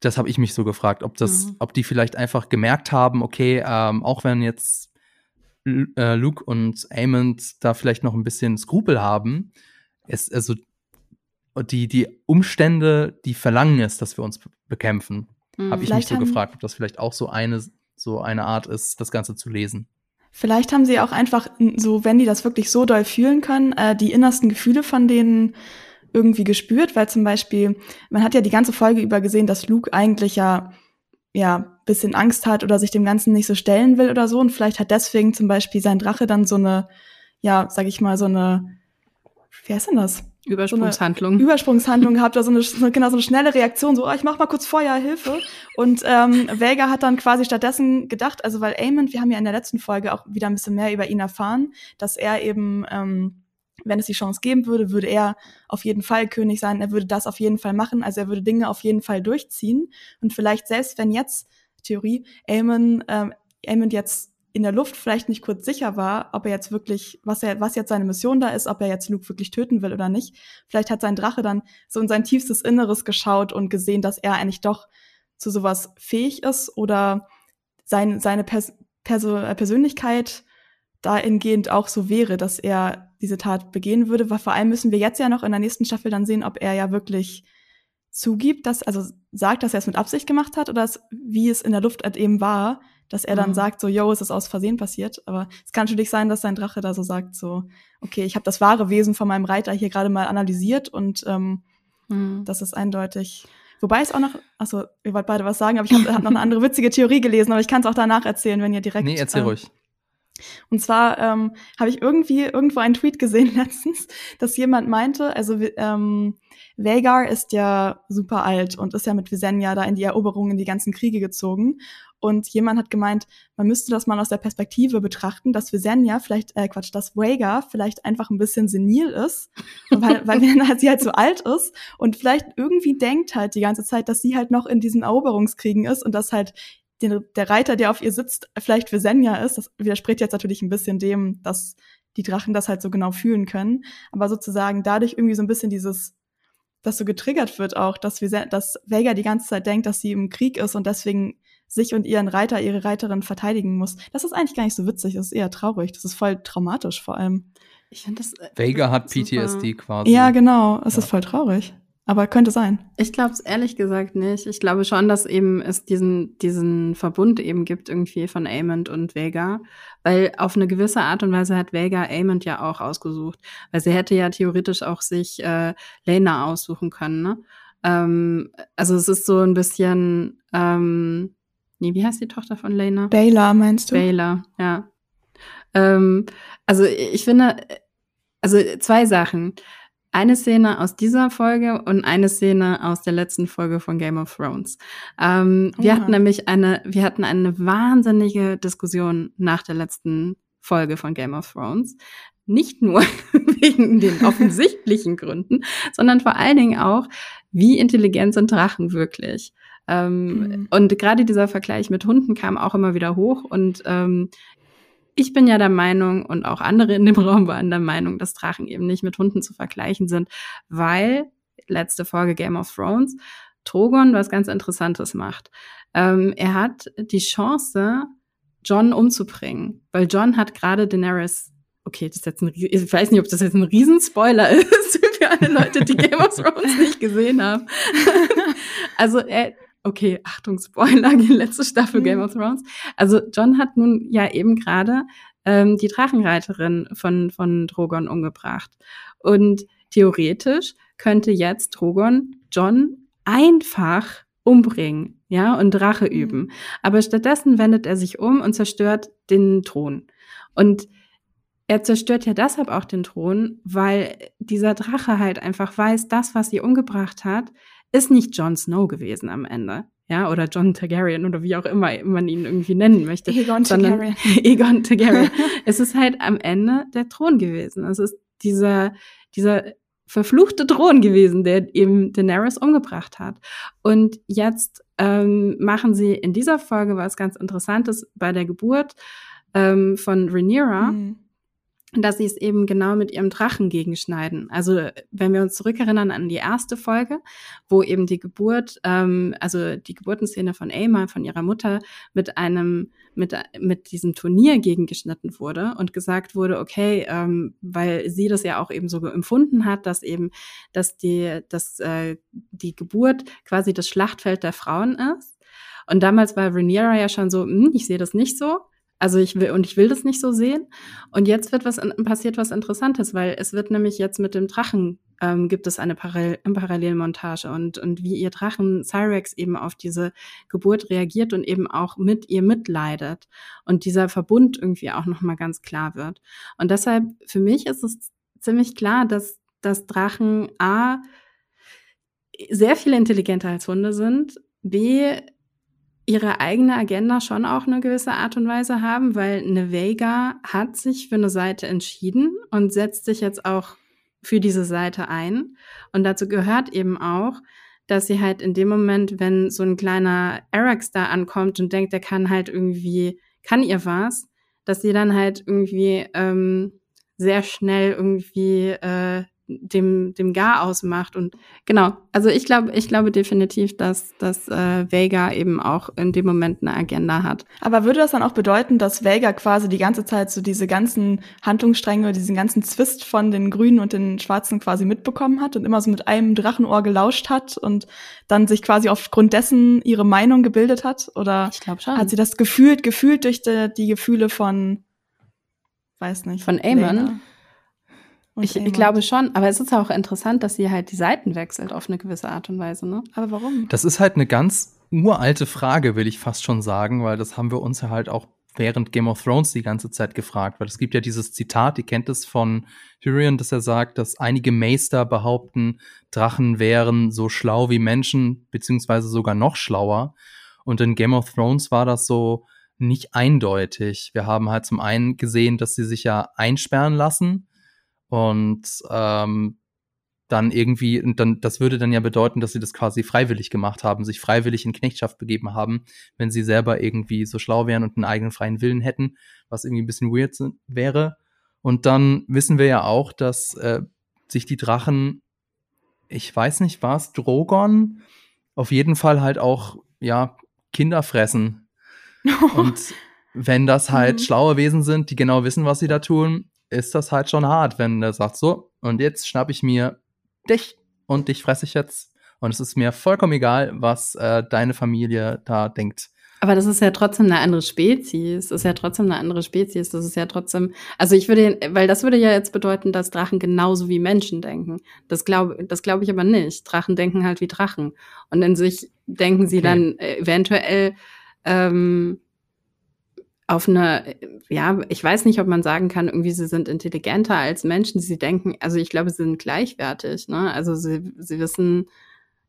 Das habe ich mich so gefragt, ob das, mhm. ob die vielleicht einfach gemerkt haben, okay, ähm, auch wenn jetzt äh, Luke und Amond da vielleicht noch ein bisschen Skrupel haben, es, also die, die Umstände, die verlangen es, dass wir uns bekämpfen. Mhm. Habe ich mich so gefragt, ob das vielleicht auch so eine, so eine Art ist, das Ganze zu lesen. Vielleicht haben sie auch einfach so, wenn die das wirklich so doll fühlen können, äh, die innersten Gefühle von denen irgendwie gespürt, weil zum Beispiel, man hat ja die ganze Folge über gesehen, dass Luke eigentlich ja, ja, bisschen Angst hat oder sich dem Ganzen nicht so stellen will oder so. Und vielleicht hat deswegen zum Beispiel sein Drache dann so eine, ja, sag ich mal, so eine, wie heißt denn das? Übersprungshandlung. So Übersprungshandlung gehabt, oder so eine, genau, so eine schnelle Reaktion, so, oh, ich mach mal kurz Feuer, Hilfe. Und ähm, Vega hat dann quasi stattdessen gedacht, also weil Eamon, wir haben ja in der letzten Folge auch wieder ein bisschen mehr über ihn erfahren, dass er eben ähm, wenn es die Chance geben würde, würde er auf jeden Fall König sein. Er würde das auf jeden Fall machen. Also er würde Dinge auf jeden Fall durchziehen. Und vielleicht selbst wenn jetzt, Theorie, Aemon, ähm, Aemon jetzt in der Luft vielleicht nicht kurz sicher war, ob er jetzt wirklich, was er, was jetzt seine Mission da ist, ob er jetzt Luke wirklich töten will oder nicht. Vielleicht hat sein Drache dann so in sein tiefstes Inneres geschaut und gesehen, dass er eigentlich doch zu sowas fähig ist oder sein, seine Pers Perso Persönlichkeit dahingehend auch so wäre, dass er diese Tat begehen würde. Weil vor allem müssen wir jetzt ja noch in der nächsten Staffel dann sehen, ob er ja wirklich zugibt, dass, also sagt, dass er es mit Absicht gemacht hat oder dass, wie es in der Luft halt eben war, dass er dann mhm. sagt, so, yo, es ist aus Versehen passiert. Aber es kann natürlich sein, dass sein Drache da so sagt, so, okay, ich habe das wahre Wesen von meinem Reiter hier gerade mal analysiert und ähm, mhm. das ist eindeutig. Wobei es auch noch, achso, ihr wollt beide was sagen, aber ich habe hab noch eine andere witzige Theorie gelesen, aber ich kann es auch danach erzählen, wenn ihr direkt. Nee, erzähl äh, ruhig. Und zwar ähm, habe ich irgendwie irgendwo einen Tweet gesehen *laughs* letztens, dass jemand meinte, also ähm, Vagar ist ja super alt und ist ja mit Visenya da in die Eroberung, in die ganzen Kriege gezogen. Und jemand hat gemeint, man müsste das mal aus der Perspektive betrachten, dass Visenya vielleicht, äh, Quatsch, dass Vagar vielleicht einfach ein bisschen senil ist, *laughs* weil, weil sie halt so alt ist und vielleicht irgendwie denkt halt die ganze Zeit, dass sie halt noch in diesen Eroberungskriegen ist und dass halt den, der Reiter, der auf ihr sitzt, vielleicht für Senja ist. Das widerspricht jetzt natürlich ein bisschen dem, dass die Drachen das halt so genau fühlen können. Aber sozusagen dadurch irgendwie so ein bisschen dieses, dass so getriggert wird auch, dass wir, dass Vega die ganze Zeit denkt, dass sie im Krieg ist und deswegen sich und ihren Reiter, ihre Reiterin verteidigen muss. Das ist eigentlich gar nicht so witzig, das ist eher traurig. Das ist voll traumatisch vor allem. Ich finde das. Äh, Vega hat PTSD quasi. Ja, genau. Es ja. ist voll traurig. Aber könnte sein. Ich glaube es ehrlich gesagt nicht. Ich glaube schon, dass eben es diesen, diesen Verbund eben gibt irgendwie von Amond und Vega. Weil auf eine gewisse Art und Weise hat Vega Amond ja auch ausgesucht. Weil sie hätte ja theoretisch auch sich äh, Lena aussuchen können, ne? Ähm, also es ist so ein bisschen, ähm, nee, wie heißt die Tochter von Lena? Bayla, meinst du? Bayla, ja. Ähm, also ich finde, also zwei Sachen eine Szene aus dieser Folge und eine Szene aus der letzten Folge von Game of Thrones. Ähm. Wir hatten nämlich eine, wir hatten eine wahnsinnige Diskussion nach der letzten Folge von Game of Thrones. Nicht nur *laughs* wegen den *laughs* offensichtlichen Gründen, sondern vor allen Dingen auch, wie intelligent sind Drachen wirklich? Ähm, mhm. Und gerade dieser Vergleich mit Hunden kam auch immer wieder hoch. Und ähm, ich bin ja der Meinung und auch andere in dem *laughs* Raum waren der Meinung, dass Drachen eben nicht mit Hunden zu vergleichen sind, weil letzte Folge Game of Thrones Drogon was ganz Interessantes macht. Ähm, er hat die Chance, John umzubringen, weil John hat gerade Daenerys okay, das ist jetzt ein, ich weiß nicht, ob das jetzt ein Riesenspoiler *laughs* ist für alle Leute, die Game of Thrones nicht gesehen haben. *laughs* also, er, okay, Achtung, Spoiler, *laughs* die letzte Staffel Game of Thrones. Also, John hat nun ja eben gerade ähm, die Drachenreiterin von, von Drogon umgebracht. Und theoretisch könnte jetzt Drogon John einfach umbringen, ja, und Rache mhm. üben. Aber stattdessen wendet er sich um und zerstört den Thron. Und er zerstört ja deshalb auch den Thron, weil dieser Drache halt einfach weiß, das, was sie umgebracht hat, ist nicht Jon Snow gewesen am Ende. Ja, oder John Targaryen oder wie auch immer man ihn irgendwie nennen möchte. Egon Targaryen. *laughs* Egon Targaryen. es ist halt am Ende der Thron gewesen. Es ist dieser, dieser verfluchte Thron gewesen, der eben Daenerys umgebracht hat. Und jetzt ähm, machen sie in dieser Folge was ganz Interessantes bei der Geburt ähm, von Rhaenyra. Mhm dass sie es eben genau mit ihrem Drachen gegenschneiden. Also wenn wir uns zurückerinnern an die erste Folge, wo eben die Geburt, ähm, also die Geburtenszene von Aemma, von ihrer Mutter, mit einem, mit, mit diesem Turnier gegengeschnitten wurde und gesagt wurde, okay, ähm, weil sie das ja auch eben so empfunden hat, dass eben, dass die, dass äh, die Geburt quasi das Schlachtfeld der Frauen ist. Und damals war Rhaenyra ja schon so, hm, ich sehe das nicht so. Also ich will und ich will das nicht so sehen. Und jetzt wird was passiert was Interessantes, weil es wird nämlich jetzt mit dem Drachen ähm, gibt es eine Parallel Parallelmontage und und wie ihr Drachen Cyrex eben auf diese Geburt reagiert und eben auch mit ihr mitleidet und dieser Verbund irgendwie auch noch mal ganz klar wird. Und deshalb für mich ist es ziemlich klar, dass dass Drachen a sehr viel intelligenter als Hunde sind, b ihre eigene Agenda schon auch eine gewisse Art und Weise haben, weil eine Vega hat sich für eine Seite entschieden und setzt sich jetzt auch für diese Seite ein. Und dazu gehört eben auch, dass sie halt in dem Moment, wenn so ein kleiner Arax da ankommt und denkt, der kann halt irgendwie, kann ihr was, dass sie dann halt irgendwie ähm, sehr schnell irgendwie äh, dem, dem Gar ausmacht. Und genau, also ich glaube, ich glaube definitiv, dass, dass äh, Vega eben auch in dem Moment eine Agenda hat. Aber würde das dann auch bedeuten, dass Vega quasi die ganze Zeit so diese ganzen Handlungsstränge oder diesen ganzen Zwist von den Grünen und den Schwarzen quasi mitbekommen hat und immer so mit einem Drachenohr gelauscht hat und dann sich quasi aufgrund dessen ihre Meinung gebildet hat? Oder ich glaube schon. hat sie das gefühlt, gefühlt durch die, die Gefühle von, weiß nicht. Von Aemon? Ich, ich, glaube schon, aber es ist auch interessant, dass sie halt die Seiten wechselt auf eine gewisse Art und Weise, ne? Aber warum? Das ist halt eine ganz uralte Frage, will ich fast schon sagen, weil das haben wir uns ja halt auch während Game of Thrones die ganze Zeit gefragt, weil es gibt ja dieses Zitat, ihr kennt es von Tyrion, dass er sagt, dass einige Meister behaupten, Drachen wären so schlau wie Menschen, beziehungsweise sogar noch schlauer. Und in Game of Thrones war das so nicht eindeutig. Wir haben halt zum einen gesehen, dass sie sich ja einsperren lassen und ähm, dann irgendwie, und dann, das würde dann ja bedeuten, dass sie das quasi freiwillig gemacht haben, sich freiwillig in Knechtschaft begeben haben, wenn sie selber irgendwie so schlau wären und einen eigenen freien Willen hätten, was irgendwie ein bisschen weird wäre. Und dann wissen wir ja auch, dass äh, sich die Drachen, ich weiß nicht was, Drogon, auf jeden Fall halt auch, ja, Kinder fressen. *laughs* und wenn das halt mhm. schlaue Wesen sind, die genau wissen, was sie da tun, ist das halt schon hart, wenn er sagt, so, und jetzt schnapp ich mir dich und dich fresse ich jetzt. Und es ist mir vollkommen egal, was äh, deine Familie da denkt. Aber das ist ja trotzdem eine andere Spezies. Das ist ja trotzdem eine andere Spezies. Das ist ja trotzdem, also ich würde, weil das würde ja jetzt bedeuten, dass Drachen genauso wie Menschen denken. Das glaube, das glaube ich aber nicht. Drachen denken halt wie Drachen. Und in sich denken sie okay. dann eventuell, ähm, auf eine, ja, ich weiß nicht, ob man sagen kann, irgendwie sie sind intelligenter als Menschen. Sie denken, also ich glaube, sie sind gleichwertig. Ne? Also sie, sie wissen,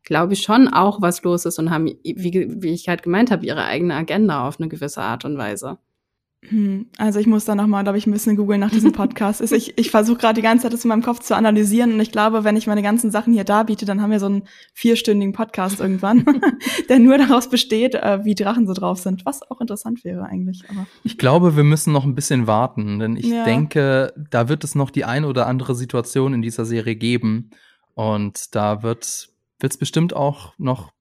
glaube ich, schon auch, was los ist und haben, wie, wie ich halt gemeint habe, ihre eigene Agenda auf eine gewisse Art und Weise. Hm, also ich muss da nochmal, glaube ich, ein bisschen googeln nach diesem *laughs* Podcast. ich ich versuche gerade die ganze Zeit das in meinem Kopf zu analysieren und ich glaube, wenn ich meine ganzen Sachen hier darbiete, dann haben wir so einen vierstündigen Podcast irgendwann, *laughs* der nur daraus besteht, äh, wie Drachen so drauf sind, was auch interessant wäre eigentlich. Aber. Ich glaube, wir müssen noch ein bisschen warten, denn ich ja. denke, da wird es noch die ein oder andere Situation in dieser Serie geben und da wird wird es bestimmt auch noch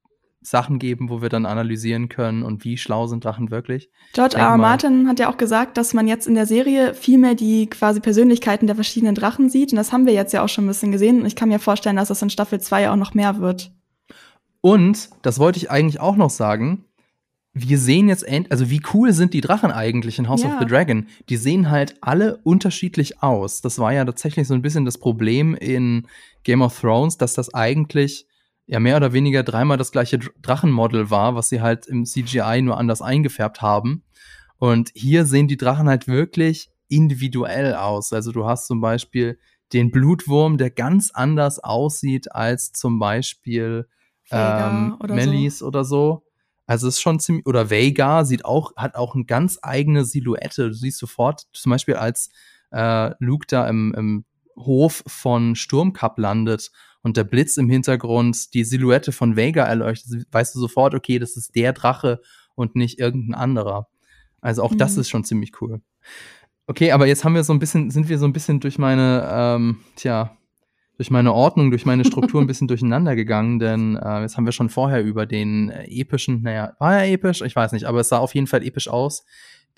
Sachen geben, wo wir dann analysieren können und wie schlau sind Drachen wirklich. George R. R. Martin hat ja auch gesagt, dass man jetzt in der Serie viel mehr die quasi Persönlichkeiten der verschiedenen Drachen sieht. Und das haben wir jetzt ja auch schon ein bisschen gesehen. Und ich kann mir vorstellen, dass das in Staffel 2 auch noch mehr wird. Und, das wollte ich eigentlich auch noch sagen, wir sehen jetzt end also wie cool sind die Drachen eigentlich in House ja. of the Dragon? Die sehen halt alle unterschiedlich aus. Das war ja tatsächlich so ein bisschen das Problem in Game of Thrones, dass das eigentlich ja mehr oder weniger dreimal das gleiche Drachenmodel war, was sie halt im CGI nur anders eingefärbt haben. Und hier sehen die Drachen halt wirklich individuell aus. Also du hast zum Beispiel den Blutwurm, der ganz anders aussieht als zum Beispiel ähm, oder Melis so. oder so. Also es ist schon ziemlich, oder Vega sieht auch, hat auch eine ganz eigene Silhouette. Du siehst sofort, zum Beispiel als äh, Luke da im, im Hof von Sturmcup landet und der Blitz im Hintergrund die Silhouette von Vega erleuchtet, weißt du sofort, okay, das ist der Drache und nicht irgendein anderer. Also auch mhm. das ist schon ziemlich cool. Okay, aber jetzt haben wir so ein bisschen, sind wir so ein bisschen durch meine, ähm, tja, durch meine Ordnung, durch meine Struktur *laughs* ein bisschen durcheinander gegangen, denn äh, jetzt haben wir schon vorher über den äh, epischen, naja, war er episch? Ich weiß nicht, aber es sah auf jeden Fall episch aus,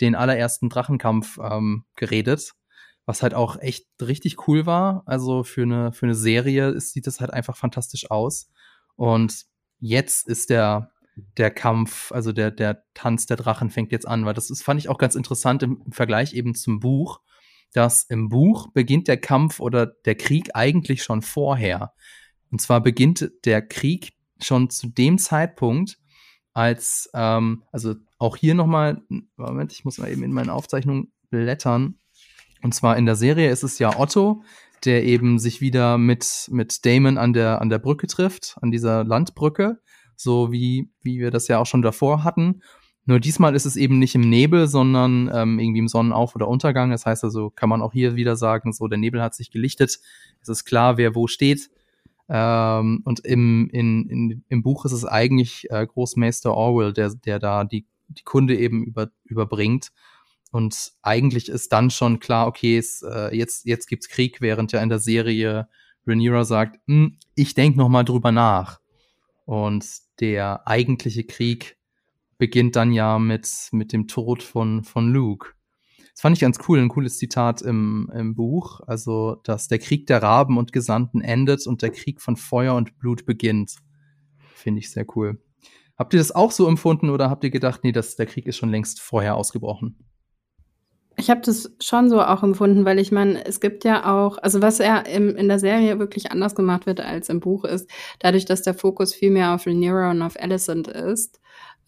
den allerersten Drachenkampf ähm, geredet was halt auch echt richtig cool war. Also für eine, für eine Serie ist, sieht das halt einfach fantastisch aus. Und jetzt ist der, der Kampf, also der, der Tanz der Drachen fängt jetzt an, weil das ist, fand ich auch ganz interessant im, im Vergleich eben zum Buch, dass im Buch beginnt der Kampf oder der Krieg eigentlich schon vorher. Und zwar beginnt der Krieg schon zu dem Zeitpunkt, als, ähm, also auch hier nochmal, Moment, ich muss mal eben in meine Aufzeichnung blättern. Und zwar in der Serie ist es ja Otto, der eben sich wieder mit, mit Damon an der, an der Brücke trifft, an dieser Landbrücke, so wie, wie wir das ja auch schon davor hatten. Nur diesmal ist es eben nicht im Nebel, sondern ähm, irgendwie im Sonnenauf- oder Untergang. Das heißt also, kann man auch hier wieder sagen, so der Nebel hat sich gelichtet. Es ist klar, wer wo steht. Ähm, und im, in, in, im Buch ist es eigentlich äh, Großmeister Orwell, der, der da die, die Kunde eben über, überbringt. Und eigentlich ist dann schon klar, okay, es, äh, jetzt, jetzt gibt's Krieg, während ja in der Serie Rhaenyra sagt, hm, ich denk noch mal drüber nach. Und der eigentliche Krieg beginnt dann ja mit, mit dem Tod von, von Luke. Das fand ich ganz cool, ein cooles Zitat im, im Buch. Also, dass der Krieg der Raben und Gesandten endet und der Krieg von Feuer und Blut beginnt. Finde ich sehr cool. Habt ihr das auch so empfunden oder habt ihr gedacht, nee, das, der Krieg ist schon längst vorher ausgebrochen? Ich habe das schon so auch empfunden, weil ich meine, es gibt ja auch, also was er im, in der Serie wirklich anders gemacht wird als im Buch ist, dadurch, dass der Fokus viel mehr auf Rhaenyra und auf Alicent ist,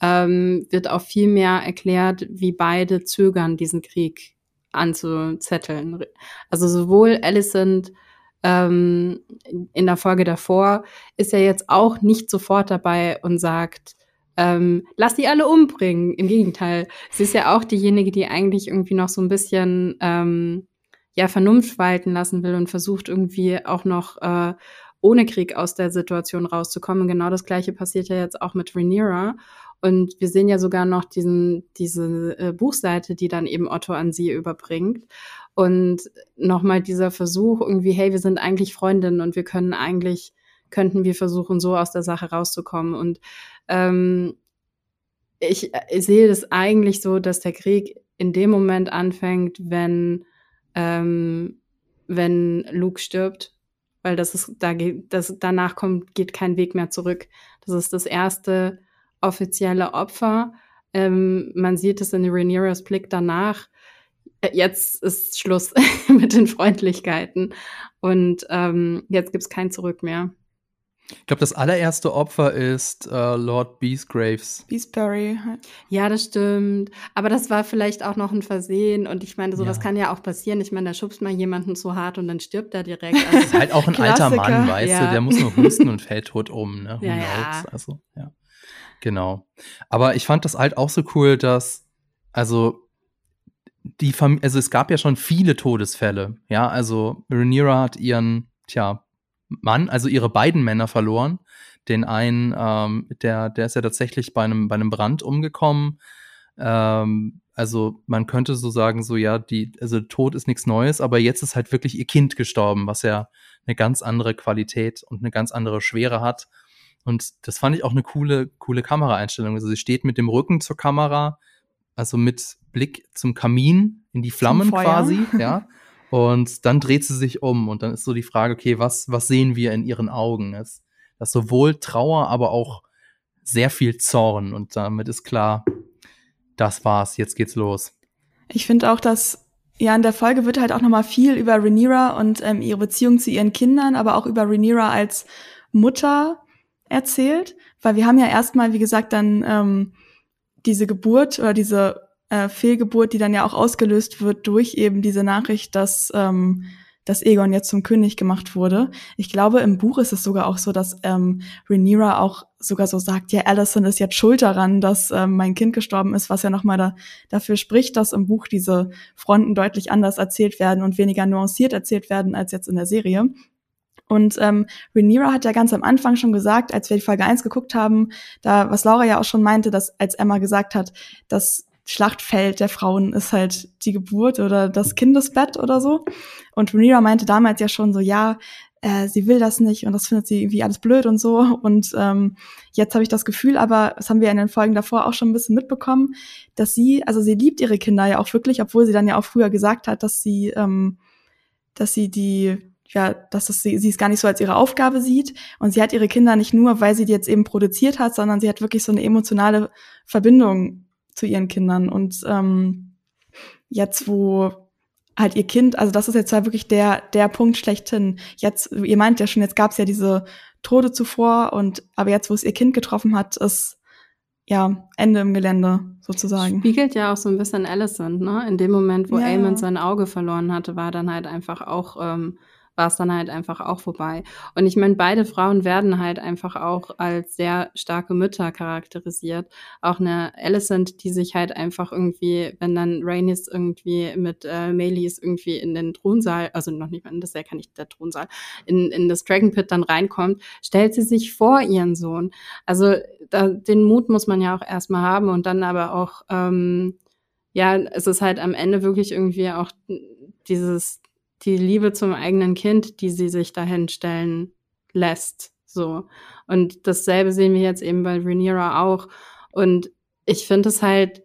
ähm, wird auch viel mehr erklärt, wie beide zögern, diesen Krieg anzuzetteln. Also sowohl Alicent ähm, in der Folge davor ist ja jetzt auch nicht sofort dabei und sagt, ähm, lass die alle umbringen. Im Gegenteil, sie ist ja auch diejenige, die eigentlich irgendwie noch so ein bisschen ähm, ja Vernunft walten lassen will und versucht irgendwie auch noch äh, ohne Krieg aus der Situation rauszukommen. genau das Gleiche passiert ja jetzt auch mit Rhaenyra. Und wir sehen ja sogar noch diesen, diese äh, Buchseite, die dann eben Otto an sie überbringt. Und nochmal dieser Versuch irgendwie, hey, wir sind eigentlich Freundinnen und wir können eigentlich, könnten wir versuchen, so aus der Sache rauszukommen. Und ähm, ich, ich äh, sehe das eigentlich so, dass der Krieg in dem Moment anfängt, wenn, ähm, wenn Luke stirbt, weil das ist, da geht, das, danach kommt, geht kein Weg mehr zurück. Das ist das erste offizielle Opfer. Ähm, man sieht es in Rhaenyras Blick danach. Äh, jetzt ist Schluss *laughs* mit den Freundlichkeiten und ähm, jetzt gibt's kein Zurück mehr. Ich glaube, das allererste Opfer ist äh, Lord Beastgraves. Beastbury. Ja, das stimmt. Aber das war vielleicht auch noch ein Versehen. Und ich meine, sowas ja. kann ja auch passieren. Ich meine, da schubst mal jemanden zu hart und dann stirbt er direkt. *laughs* Also das ist halt auch ein alter Mann, weißt ja. du. Der muss nur husten und *laughs* fällt tot um. Ne? Who ja, knows? Also, ja. Genau. Aber ich fand das halt auch so cool, dass, also die Fam also es gab ja schon viele Todesfälle, ja, also Rhaenyra hat ihren, tja, Mann, also ihre beiden Männer verloren. Den einen, ähm, der, der ist ja tatsächlich bei einem, bei einem Brand umgekommen. Ähm, also man könnte so sagen, so ja, die, also Tod ist nichts Neues, aber jetzt ist halt wirklich ihr Kind gestorben, was ja eine ganz andere Qualität und eine ganz andere Schwere hat. Und das fand ich auch eine coole, coole Kameraeinstellung. Also sie steht mit dem Rücken zur Kamera, also mit Blick zum Kamin in die Flammen quasi, *laughs* ja. Und dann dreht sie sich um und dann ist so die Frage, okay, was, was sehen wir in ihren Augen? Das, das sowohl Trauer, aber auch sehr viel Zorn und damit ist klar, das war's, jetzt geht's los. Ich finde auch, dass ja in der Folge wird halt auch nochmal viel über Rhaenyra und ähm, ihre Beziehung zu ihren Kindern, aber auch über Rhaenyra als Mutter erzählt, weil wir haben ja erstmal, wie gesagt, dann ähm, diese Geburt oder diese äh, Fehlgeburt, die dann ja auch ausgelöst wird durch eben diese Nachricht, dass, ähm, dass Egon jetzt zum König gemacht wurde. Ich glaube, im Buch ist es sogar auch so, dass ähm, Rhaenyra auch sogar so sagt, ja, Alison ist jetzt schuld daran, dass ähm, mein Kind gestorben ist, was ja nochmal da, dafür spricht, dass im Buch diese Fronten deutlich anders erzählt werden und weniger nuanciert erzählt werden als jetzt in der Serie. Und ähm, Rhaenyra hat ja ganz am Anfang schon gesagt, als wir die Folge 1 geguckt haben, da was Laura ja auch schon meinte, dass als Emma gesagt hat, das Schlachtfeld der Frauen ist halt die Geburt oder das Kindesbett oder so. Und Rhaenyra meinte damals ja schon so, ja, äh, sie will das nicht und das findet sie irgendwie alles blöd und so. Und ähm, jetzt habe ich das Gefühl, aber das haben wir in den Folgen davor auch schon ein bisschen mitbekommen, dass sie, also sie liebt ihre Kinder ja auch wirklich, obwohl sie dann ja auch früher gesagt hat, dass sie, ähm, dass sie die ja, dass es sie, sie es gar nicht so als ihre Aufgabe sieht. Und sie hat ihre Kinder nicht nur, weil sie die jetzt eben produziert hat, sondern sie hat wirklich so eine emotionale Verbindung zu ihren Kindern. Und ähm, jetzt, wo halt ihr Kind, also das ist jetzt halt wirklich der, der Punkt schlechthin. Jetzt, ihr meint ja schon, jetzt gab es ja diese Tode zuvor und aber jetzt, wo es ihr Kind getroffen hat, ist ja Ende im Gelände sozusagen. Spiegelt ja auch so ein bisschen Alicent, ne? In dem Moment, wo ja, Eamon sein Auge verloren hatte, war dann halt einfach auch ähm, war es dann halt einfach auch vorbei. Und ich meine, beide Frauen werden halt einfach auch als sehr starke Mütter charakterisiert. Auch eine Alicent, die sich halt einfach irgendwie, wenn dann Rhaenys irgendwie mit äh, Melis irgendwie in den Thronsaal, also noch nicht mal, das ja gar nicht der Thronsaal, in, in das Dragon Pit dann reinkommt, stellt sie sich vor ihren Sohn. Also da, den Mut muss man ja auch erstmal haben und dann aber auch, ähm, ja, es ist halt am Ende wirklich irgendwie auch dieses die Liebe zum eigenen Kind, die sie sich dahin stellen lässt. So. Und dasselbe sehen wir jetzt eben bei Rhaenyra auch. Und ich finde es halt,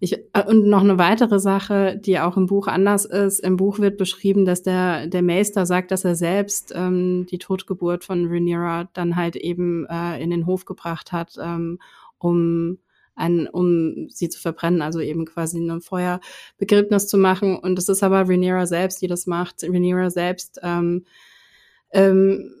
ich, äh, und noch eine weitere Sache, die auch im Buch anders ist. Im Buch wird beschrieben, dass der, der Meister sagt, dass er selbst ähm, die Totgeburt von Rhaenyra dann halt eben äh, in den Hof gebracht hat, ähm, um ein, um sie zu verbrennen, also eben quasi ein Feuerbegräbnis zu machen. Und es ist aber Rhaenyra selbst, die das macht. Rhaenyra selbst, ähm, ähm,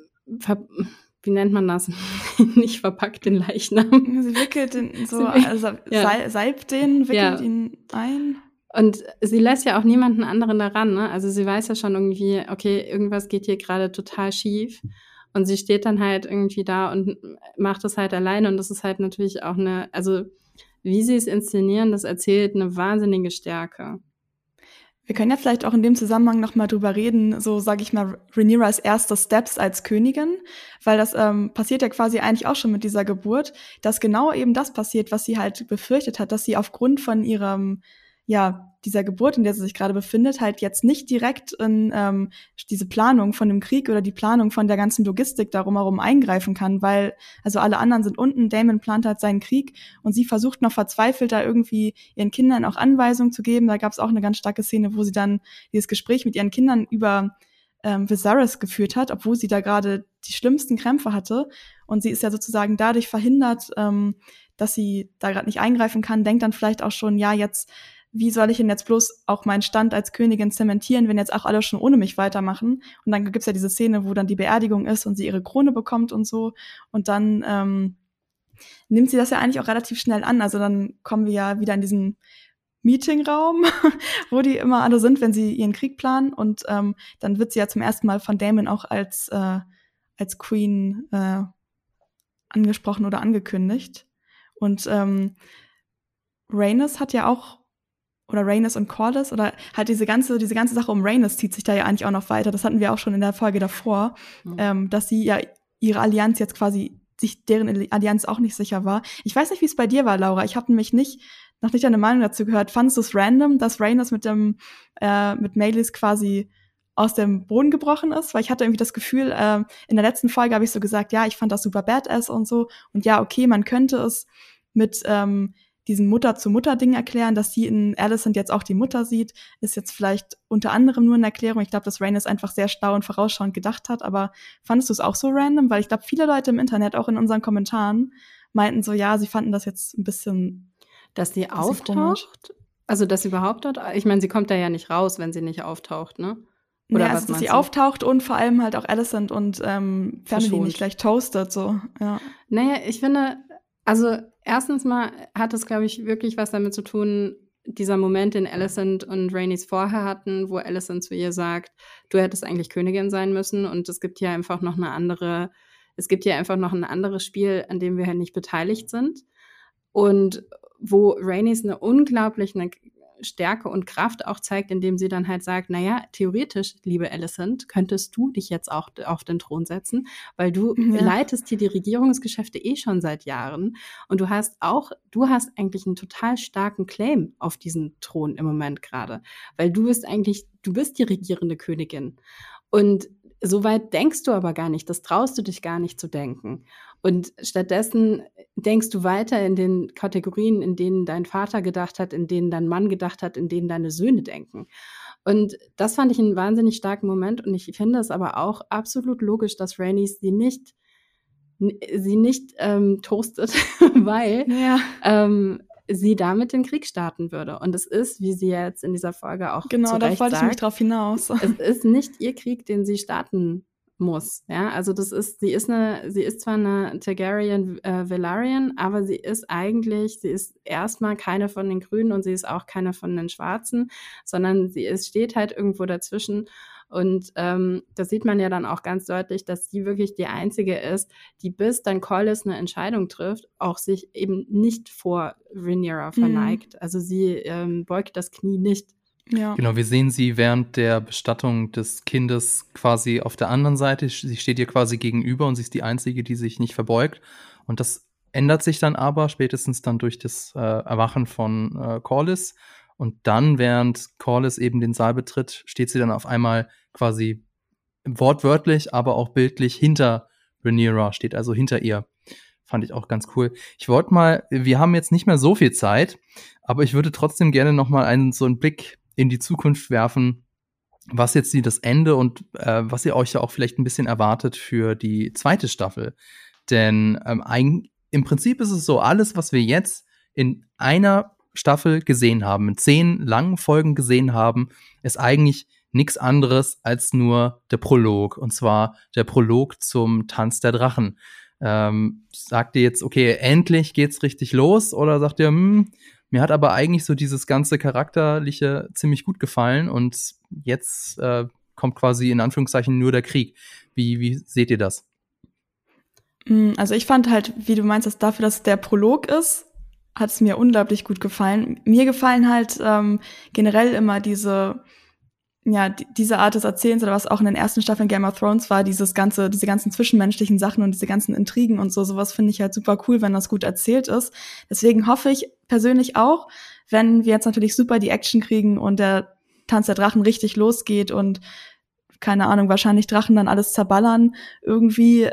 wie nennt man das? *laughs* Nicht verpackt den Leichnam. Sie wickelt den so, also *laughs* ja. salbt den, wickelt ja. ihn ein. Und sie lässt ja auch niemanden anderen daran, ne? Also sie weiß ja schon irgendwie, okay, irgendwas geht hier gerade total schief. Und sie steht dann halt irgendwie da und macht das halt alleine. Und das ist halt natürlich auch eine, also wie sie es inszenieren, das erzählt eine wahnsinnige Stärke. Wir können ja vielleicht auch in dem Zusammenhang nochmal drüber reden, so sage ich mal, Rhaenyras erste Steps als Königin, weil das ähm, passiert ja quasi eigentlich auch schon mit dieser Geburt, dass genau eben das passiert, was sie halt befürchtet hat, dass sie aufgrund von ihrem ja, dieser Geburt, in der sie sich gerade befindet, halt jetzt nicht direkt in ähm, diese Planung von dem Krieg oder die Planung von der ganzen Logistik darum herum eingreifen kann, weil also alle anderen sind unten, Damon plant halt seinen Krieg und sie versucht noch verzweifelt da irgendwie ihren Kindern auch Anweisungen zu geben. Da gab es auch eine ganz starke Szene, wo sie dann dieses Gespräch mit ihren Kindern über ähm, Viserys geführt hat, obwohl sie da gerade die schlimmsten Krämpfe hatte. Und sie ist ja sozusagen dadurch verhindert, ähm, dass sie da gerade nicht eingreifen kann, denkt dann vielleicht auch schon, ja, jetzt wie soll ich denn jetzt bloß auch meinen Stand als Königin zementieren, wenn jetzt auch alle schon ohne mich weitermachen? Und dann gibt's ja diese Szene, wo dann die Beerdigung ist und sie ihre Krone bekommt und so. Und dann ähm, nimmt sie das ja eigentlich auch relativ schnell an. Also dann kommen wir ja wieder in diesen Meetingraum, *laughs* wo die immer alle sind, wenn sie ihren Krieg planen. Und ähm, dann wird sie ja zum ersten Mal von Damon auch als, äh, als Queen äh, angesprochen oder angekündigt. Und ähm, Rhaenys hat ja auch oder Rhaenys und Corlys oder halt diese ganze, diese ganze Sache um Rhaenys zieht sich da ja eigentlich auch noch weiter. Das hatten wir auch schon in der Folge davor, mhm. ähm, dass sie ja ihre Allianz jetzt quasi sich deren Allianz auch nicht sicher war. Ich weiß nicht, wie es bei dir war, Laura. Ich habe nämlich nicht noch nicht deine Meinung dazu gehört. Fandest du es random, dass Rhaenys mit dem äh, mit Maelys quasi aus dem Boden gebrochen ist, weil ich hatte irgendwie das Gefühl, äh, in der letzten Folge habe ich so gesagt, ja, ich fand das super badass und so und ja, okay, man könnte es mit ähm, diesem Mutter-zu-Mutter-Ding erklären, dass sie in Alicent jetzt auch die Mutter sieht, ist jetzt vielleicht unter anderem nur eine Erklärung. Ich glaube, dass Rain es einfach sehr schlau und vorausschauend gedacht hat, aber fandest du es auch so random? Weil ich glaube, viele Leute im Internet, auch in unseren Kommentaren, meinten so, ja, sie fanden das jetzt ein bisschen. Dass sie auftaucht? Also, dass sie überhaupt dort, ich meine, sie kommt da ja nicht raus, wenn sie nicht auftaucht, ne? Oder ja, was also, dass sie du? auftaucht und vor allem halt auch Alicent und ähm, Family nicht gleich toastet, so, ja. Naja, ich finde, also erstens mal hat es, glaube ich, wirklich was damit zu tun, dieser Moment, den Alicent und Rhaenys vorher hatten, wo Alicent zu ihr sagt, du hättest eigentlich Königin sein müssen und es gibt hier einfach noch eine andere, es gibt hier einfach noch ein anderes Spiel, an dem wir halt nicht beteiligt sind. Und wo Rhaenys eine unglaublich, eine Stärke und Kraft auch zeigt, indem sie dann halt sagt, naja, theoretisch, liebe Alicent, könntest du dich jetzt auch auf den Thron setzen, weil du ja. leitest hier die Regierungsgeschäfte eh schon seit Jahren und du hast auch, du hast eigentlich einen total starken Claim auf diesen Thron im Moment gerade, weil du bist eigentlich, du bist die regierende Königin und so weit denkst du aber gar nicht, das traust du dich gar nicht zu denken. Und stattdessen denkst du weiter in den Kategorien, in denen dein Vater gedacht hat, in denen dein Mann gedacht hat, in denen deine Söhne denken. Und das fand ich einen wahnsinnig starken Moment. Und ich finde es aber auch absolut logisch, dass Rainey sie nicht, sie nicht ähm, toastet, *laughs* weil ja. ähm, sie damit den Krieg starten würde. Und es ist, wie sie jetzt in dieser Folge auch Genau, da wollte ich mich drauf hinaus. Es ist nicht ihr Krieg, den sie starten muss. Ja, also das ist, sie ist eine, sie ist zwar eine Targaryen äh, Velaryon, aber sie ist eigentlich, sie ist erstmal keine von den Grünen und sie ist auch keine von den Schwarzen, sondern sie ist, steht halt irgendwo dazwischen. Und ähm, das sieht man ja dann auch ganz deutlich, dass sie wirklich die einzige ist, die bis dann Collis eine Entscheidung trifft, auch sich eben nicht vor Rhaenyra mhm. verneigt. Mhm. Also sie ähm, beugt das Knie nicht ja. Genau, wir sehen sie während der Bestattung des Kindes quasi auf der anderen Seite. Sie steht ihr quasi gegenüber und sie ist die Einzige, die sich nicht verbeugt. Und das ändert sich dann aber spätestens dann durch das äh, Erwachen von äh, Corliss. Und dann, während Corliss eben den Saal betritt, steht sie dann auf einmal quasi wortwörtlich, aber auch bildlich hinter Rhaenyra, steht also hinter ihr. Fand ich auch ganz cool. Ich wollte mal, wir haben jetzt nicht mehr so viel Zeit, aber ich würde trotzdem gerne noch mal einen so einen Blick in die Zukunft werfen, was jetzt das Ende und äh, was ihr euch ja auch vielleicht ein bisschen erwartet für die zweite Staffel. Denn ähm, ein, im Prinzip ist es so, alles, was wir jetzt in einer Staffel gesehen haben, in zehn langen Folgen gesehen haben, ist eigentlich nichts anderes als nur der Prolog. Und zwar der Prolog zum Tanz der Drachen. Ähm, sagt ihr jetzt, okay, endlich geht's richtig los? Oder sagt ihr, hm, mir hat aber eigentlich so dieses ganze Charakterliche ziemlich gut gefallen und jetzt äh, kommt quasi in Anführungszeichen nur der Krieg. Wie, wie seht ihr das? Mm, also ich fand halt, wie du meinst, dass dafür, dass der Prolog ist, hat es mir unglaublich gut gefallen. Mir gefallen halt ähm, generell immer diese ja, diese Art des Erzählens oder was auch in den ersten Staffeln Game of Thrones war, dieses ganze, diese ganzen zwischenmenschlichen Sachen und diese ganzen Intrigen und so, sowas finde ich halt super cool, wenn das gut erzählt ist. Deswegen hoffe ich persönlich auch, wenn wir jetzt natürlich super die Action kriegen und der Tanz der Drachen richtig losgeht und keine Ahnung, wahrscheinlich Drachen dann alles zerballern, irgendwie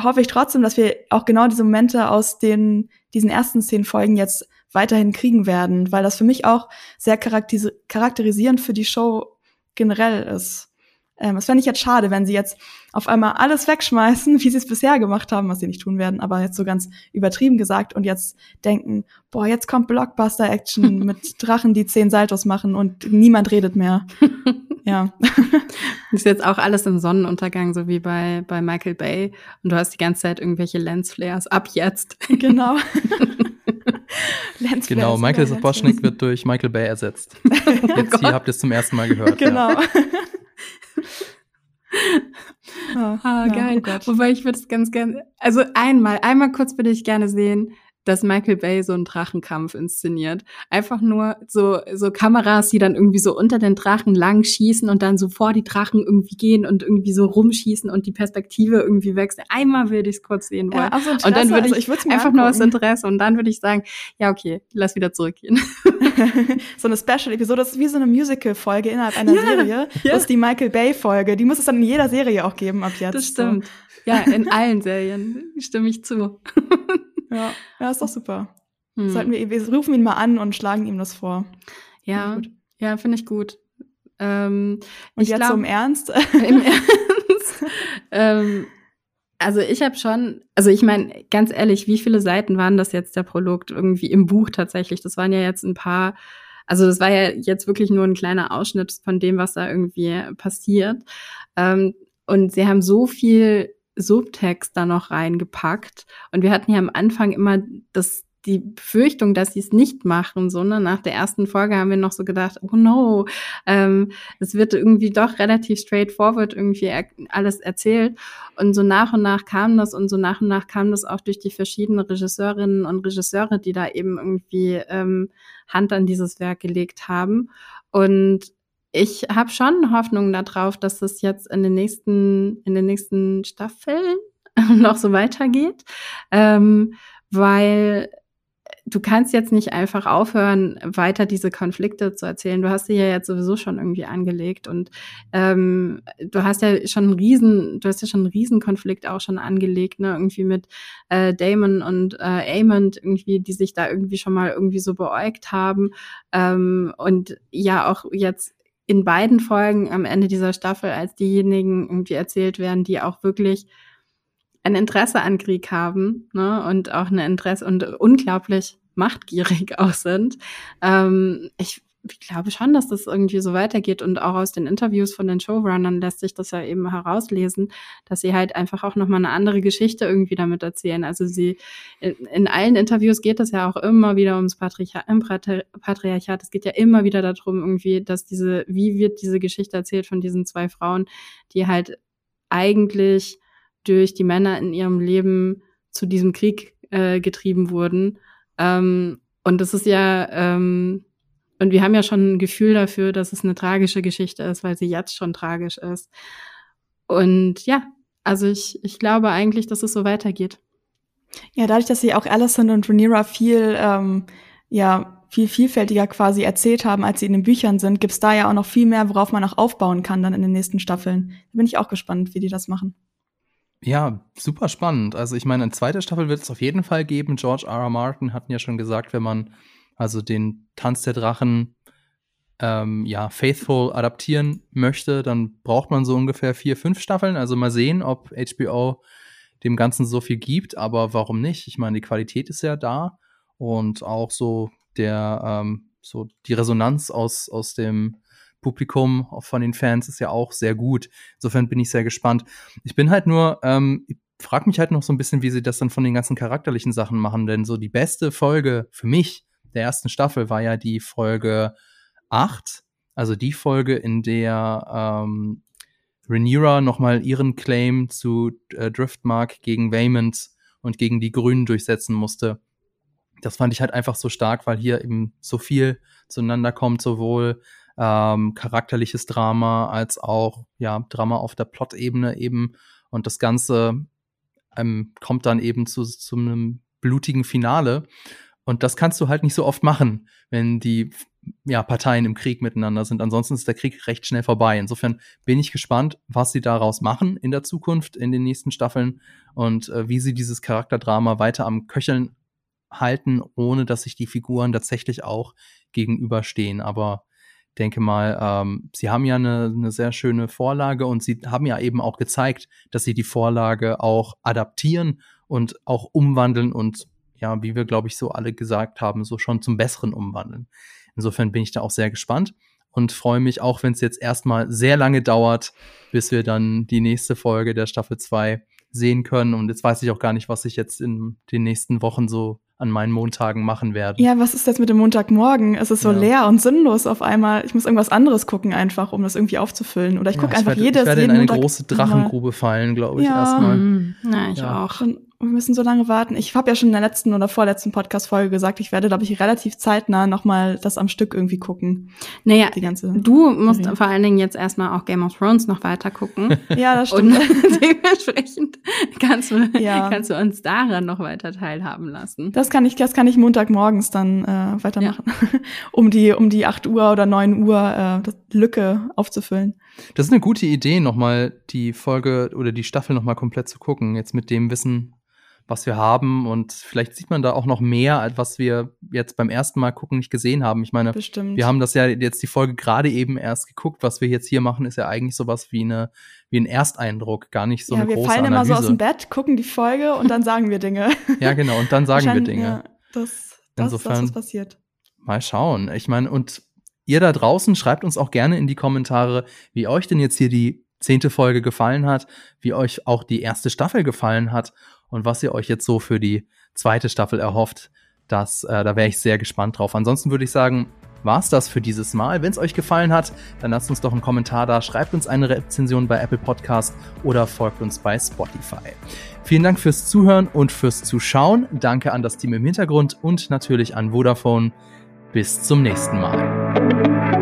hoffe ich trotzdem, dass wir auch genau diese Momente aus den, diesen ersten zehn Folgen jetzt weiterhin kriegen werden, weil das für mich auch sehr charakterisierend für die Show generell ist. Ähm, das fände ich jetzt schade, wenn sie jetzt auf einmal alles wegschmeißen, *laughs* wie sie es bisher gemacht haben, was sie nicht tun werden, aber jetzt so ganz übertrieben gesagt und jetzt denken, boah, jetzt kommt Blockbuster-Action *laughs* mit Drachen, die zehn Saltos machen und niemand redet mehr. *laughs* ja. ist jetzt auch alles im Sonnenuntergang, so wie bei, bei Michael Bay. Und du hast die ganze Zeit irgendwelche Lensflares. Ab jetzt. Genau. *laughs* genau, Michael Sapochnik wird durch Michael Bay ersetzt. *laughs* Jetzt oh hier habt ihr es zum ersten Mal gehört. Genau. Ja. *laughs* ah, ah geil. Oh Wobei ich würde es ganz gerne, also einmal, einmal kurz würde ich gerne sehen, dass Michael Bay so einen Drachenkampf inszeniert. Einfach nur so, so Kameras, die dann irgendwie so unter den Drachen lang schießen und dann so vor die Drachen irgendwie gehen und irgendwie so rumschießen und die Perspektive irgendwie wechseln. Einmal würde ich es kurz sehen wollen. Ja, also und dann würde ich, also ich einfach nur aus Interesse und dann würde ich sagen, ja, okay, lass wieder zurückgehen. *laughs* so eine Special-Episode, das ist wie so eine Musical-Folge innerhalb einer ja, Serie. Ja. Das ist die Michael Bay-Folge. Die muss es dann in jeder Serie auch geben ab jetzt. Das stimmt. So. Ja, in allen Serien stimme ich zu. *laughs* Ja, ja ist doch super. Hm. Sollten wir, wir rufen ihn mal an und schlagen ihm das vor. Ja, find ja, finde ich gut. Ähm, und jetzt glaub, so im Ernst? *laughs* Im Ernst. ähm, also ich habe schon, also ich meine, ganz ehrlich, wie viele Seiten waren das jetzt der Prolog irgendwie im Buch tatsächlich? Das waren ja jetzt ein paar, also das war ja jetzt wirklich nur ein kleiner Ausschnitt von dem, was da irgendwie passiert. Ähm, und sie haben so viel Subtext da noch reingepackt. Und wir hatten ja am Anfang immer das, die Befürchtung, dass sie es nicht machen, sondern nach der ersten Folge haben wir noch so gedacht, oh no, ähm, es wird irgendwie doch relativ straightforward irgendwie er alles erzählt. Und so nach und nach kam das und so nach und nach kam das auch durch die verschiedenen Regisseurinnen und Regisseure, die da eben irgendwie ähm, Hand an dieses Werk gelegt haben. Und ich habe schon Hoffnung darauf, dass es jetzt in den nächsten, in den nächsten Staffeln *laughs* noch so weitergeht, ähm, weil du kannst jetzt nicht einfach aufhören, weiter diese Konflikte zu erzählen. Du hast sie ja jetzt sowieso schon irgendwie angelegt und ähm, du hast ja schon einen riesen, du hast ja schon einen Riesenkonflikt auch schon angelegt, ne, irgendwie mit äh, Damon und äh, Amond irgendwie, die sich da irgendwie schon mal irgendwie so beäugt haben. Ähm, und ja auch jetzt in beiden Folgen am Ende dieser Staffel als diejenigen irgendwie erzählt werden, die auch wirklich ein Interesse an Krieg haben ne, und auch ein Interesse und unglaublich machtgierig *laughs* auch sind. Ähm, ich ich glaube schon, dass das irgendwie so weitergeht und auch aus den Interviews von den Showrunnern lässt sich das ja eben herauslesen, dass sie halt einfach auch nochmal eine andere Geschichte irgendwie damit erzählen. Also sie, in, in allen Interviews geht es ja auch immer wieder ums Patriarchat, Patriarchat. Es geht ja immer wieder darum irgendwie, dass diese, wie wird diese Geschichte erzählt von diesen zwei Frauen, die halt eigentlich durch die Männer in ihrem Leben zu diesem Krieg äh, getrieben wurden. Ähm, und das ist ja, ähm, und wir haben ja schon ein Gefühl dafür, dass es eine tragische Geschichte ist, weil sie jetzt schon tragisch ist. Und ja, also ich, ich glaube eigentlich, dass es so weitergeht. Ja, dadurch, dass sie auch Alison und Rhaenyra viel, ähm, ja, viel vielfältiger quasi erzählt haben, als sie in den Büchern sind, gibt's da ja auch noch viel mehr, worauf man auch aufbauen kann dann in den nächsten Staffeln. Da bin ich auch gespannt, wie die das machen. Ja, super spannend. Also ich meine, eine zweite Staffel wird es auf jeden Fall geben. George R. R. Martin hatten ja schon gesagt, wenn man also den Tanz der Drachen, ähm, ja, faithful adaptieren möchte, dann braucht man so ungefähr vier, fünf Staffeln. Also mal sehen, ob HBO dem Ganzen so viel gibt, aber warum nicht? Ich meine, die Qualität ist ja da und auch so der, ähm, so die Resonanz aus, aus dem Publikum von den Fans ist ja auch sehr gut. Insofern bin ich sehr gespannt. Ich bin halt nur, ähm, ich frage mich halt noch so ein bisschen, wie sie das dann von den ganzen charakterlichen Sachen machen, denn so die beste Folge für mich der ersten Staffel war ja die Folge 8, also die Folge, in der ähm, Rhaenyra nochmal ihren Claim zu äh, Driftmark gegen Waymond und gegen die Grünen durchsetzen musste. Das fand ich halt einfach so stark, weil hier eben so viel zueinander kommt, sowohl ähm, charakterliches Drama als auch ja Drama auf der Plot-Ebene eben und das Ganze ähm, kommt dann eben zu, zu einem blutigen Finale und das kannst du halt nicht so oft machen, wenn die ja, Parteien im Krieg miteinander sind. Ansonsten ist der Krieg recht schnell vorbei. Insofern bin ich gespannt, was sie daraus machen in der Zukunft, in den nächsten Staffeln und äh, wie sie dieses Charakterdrama weiter am Köcheln halten, ohne dass sich die Figuren tatsächlich auch gegenüberstehen. Aber denke mal, ähm, sie haben ja eine, eine sehr schöne Vorlage und sie haben ja eben auch gezeigt, dass sie die Vorlage auch adaptieren und auch umwandeln und ja, wie wir, glaube ich, so alle gesagt haben, so schon zum Besseren umwandeln. Insofern bin ich da auch sehr gespannt und freue mich, auch wenn es jetzt erstmal sehr lange dauert, bis wir dann die nächste Folge der Staffel 2 sehen können. Und jetzt weiß ich auch gar nicht, was ich jetzt in den nächsten Wochen so an meinen Montagen machen werde. Ja, was ist jetzt mit dem Montagmorgen? Es ist so ja. leer und sinnlos auf einmal. Ich muss irgendwas anderes gucken einfach, um das irgendwie aufzufüllen. Oder ich gucke ja, einfach werde, jedes Ich werde in eine Montag große Drachengrube fallen, glaube ich, ja. erstmal. Mhm. Ja, ich ja. auch. Und, wir müssen so lange warten. Ich habe ja schon in der letzten oder vorletzten Podcast-Folge gesagt, ich werde, glaube ich, relativ zeitnah nochmal das am Stück irgendwie gucken. Naja, die ganze du musst Serie. vor allen Dingen jetzt erstmal auch Game of Thrones noch weiter gucken. *laughs* ja, das stimmt. Und *laughs* dementsprechend kannst du, ja. kannst du uns daran noch weiter teilhaben lassen. Das kann ich, das kann ich Montagmorgens dann äh, weitermachen, ja. *laughs* um die um die acht Uhr oder neun Uhr äh, Lücke aufzufüllen. Das ist eine gute Idee, nochmal die Folge oder die Staffel nochmal komplett zu gucken. Jetzt mit dem Wissen, was wir haben. Und vielleicht sieht man da auch noch mehr, als was wir jetzt beim ersten Mal gucken nicht gesehen haben. Ich meine, Bestimmt. wir haben das ja jetzt die Folge gerade eben erst geguckt. Was wir jetzt hier machen, ist ja eigentlich sowas wie eine wie ein Ersteindruck, gar nicht so ja, eine große Analyse. Wir fallen immer so aus dem Bett, gucken die Folge und dann sagen wir Dinge. *laughs* ja, genau, und dann sagen wir Dinge. Ja, das, das, Insofern, das passiert. Mal schauen. Ich meine, und ihr da draußen schreibt uns auch gerne in die Kommentare, wie euch denn jetzt hier die zehnte Folge gefallen hat, wie euch auch die erste Staffel gefallen hat und was ihr euch jetzt so für die zweite Staffel erhofft. Das, äh, da wäre ich sehr gespannt drauf. Ansonsten würde ich sagen, war's das für dieses Mal. Wenn es euch gefallen hat, dann lasst uns doch einen Kommentar da, schreibt uns eine Rezension bei Apple Podcast oder folgt uns bei Spotify. Vielen Dank fürs Zuhören und fürs Zuschauen. Danke an das Team im Hintergrund und natürlich an Vodafone. Bis zum nächsten Mal.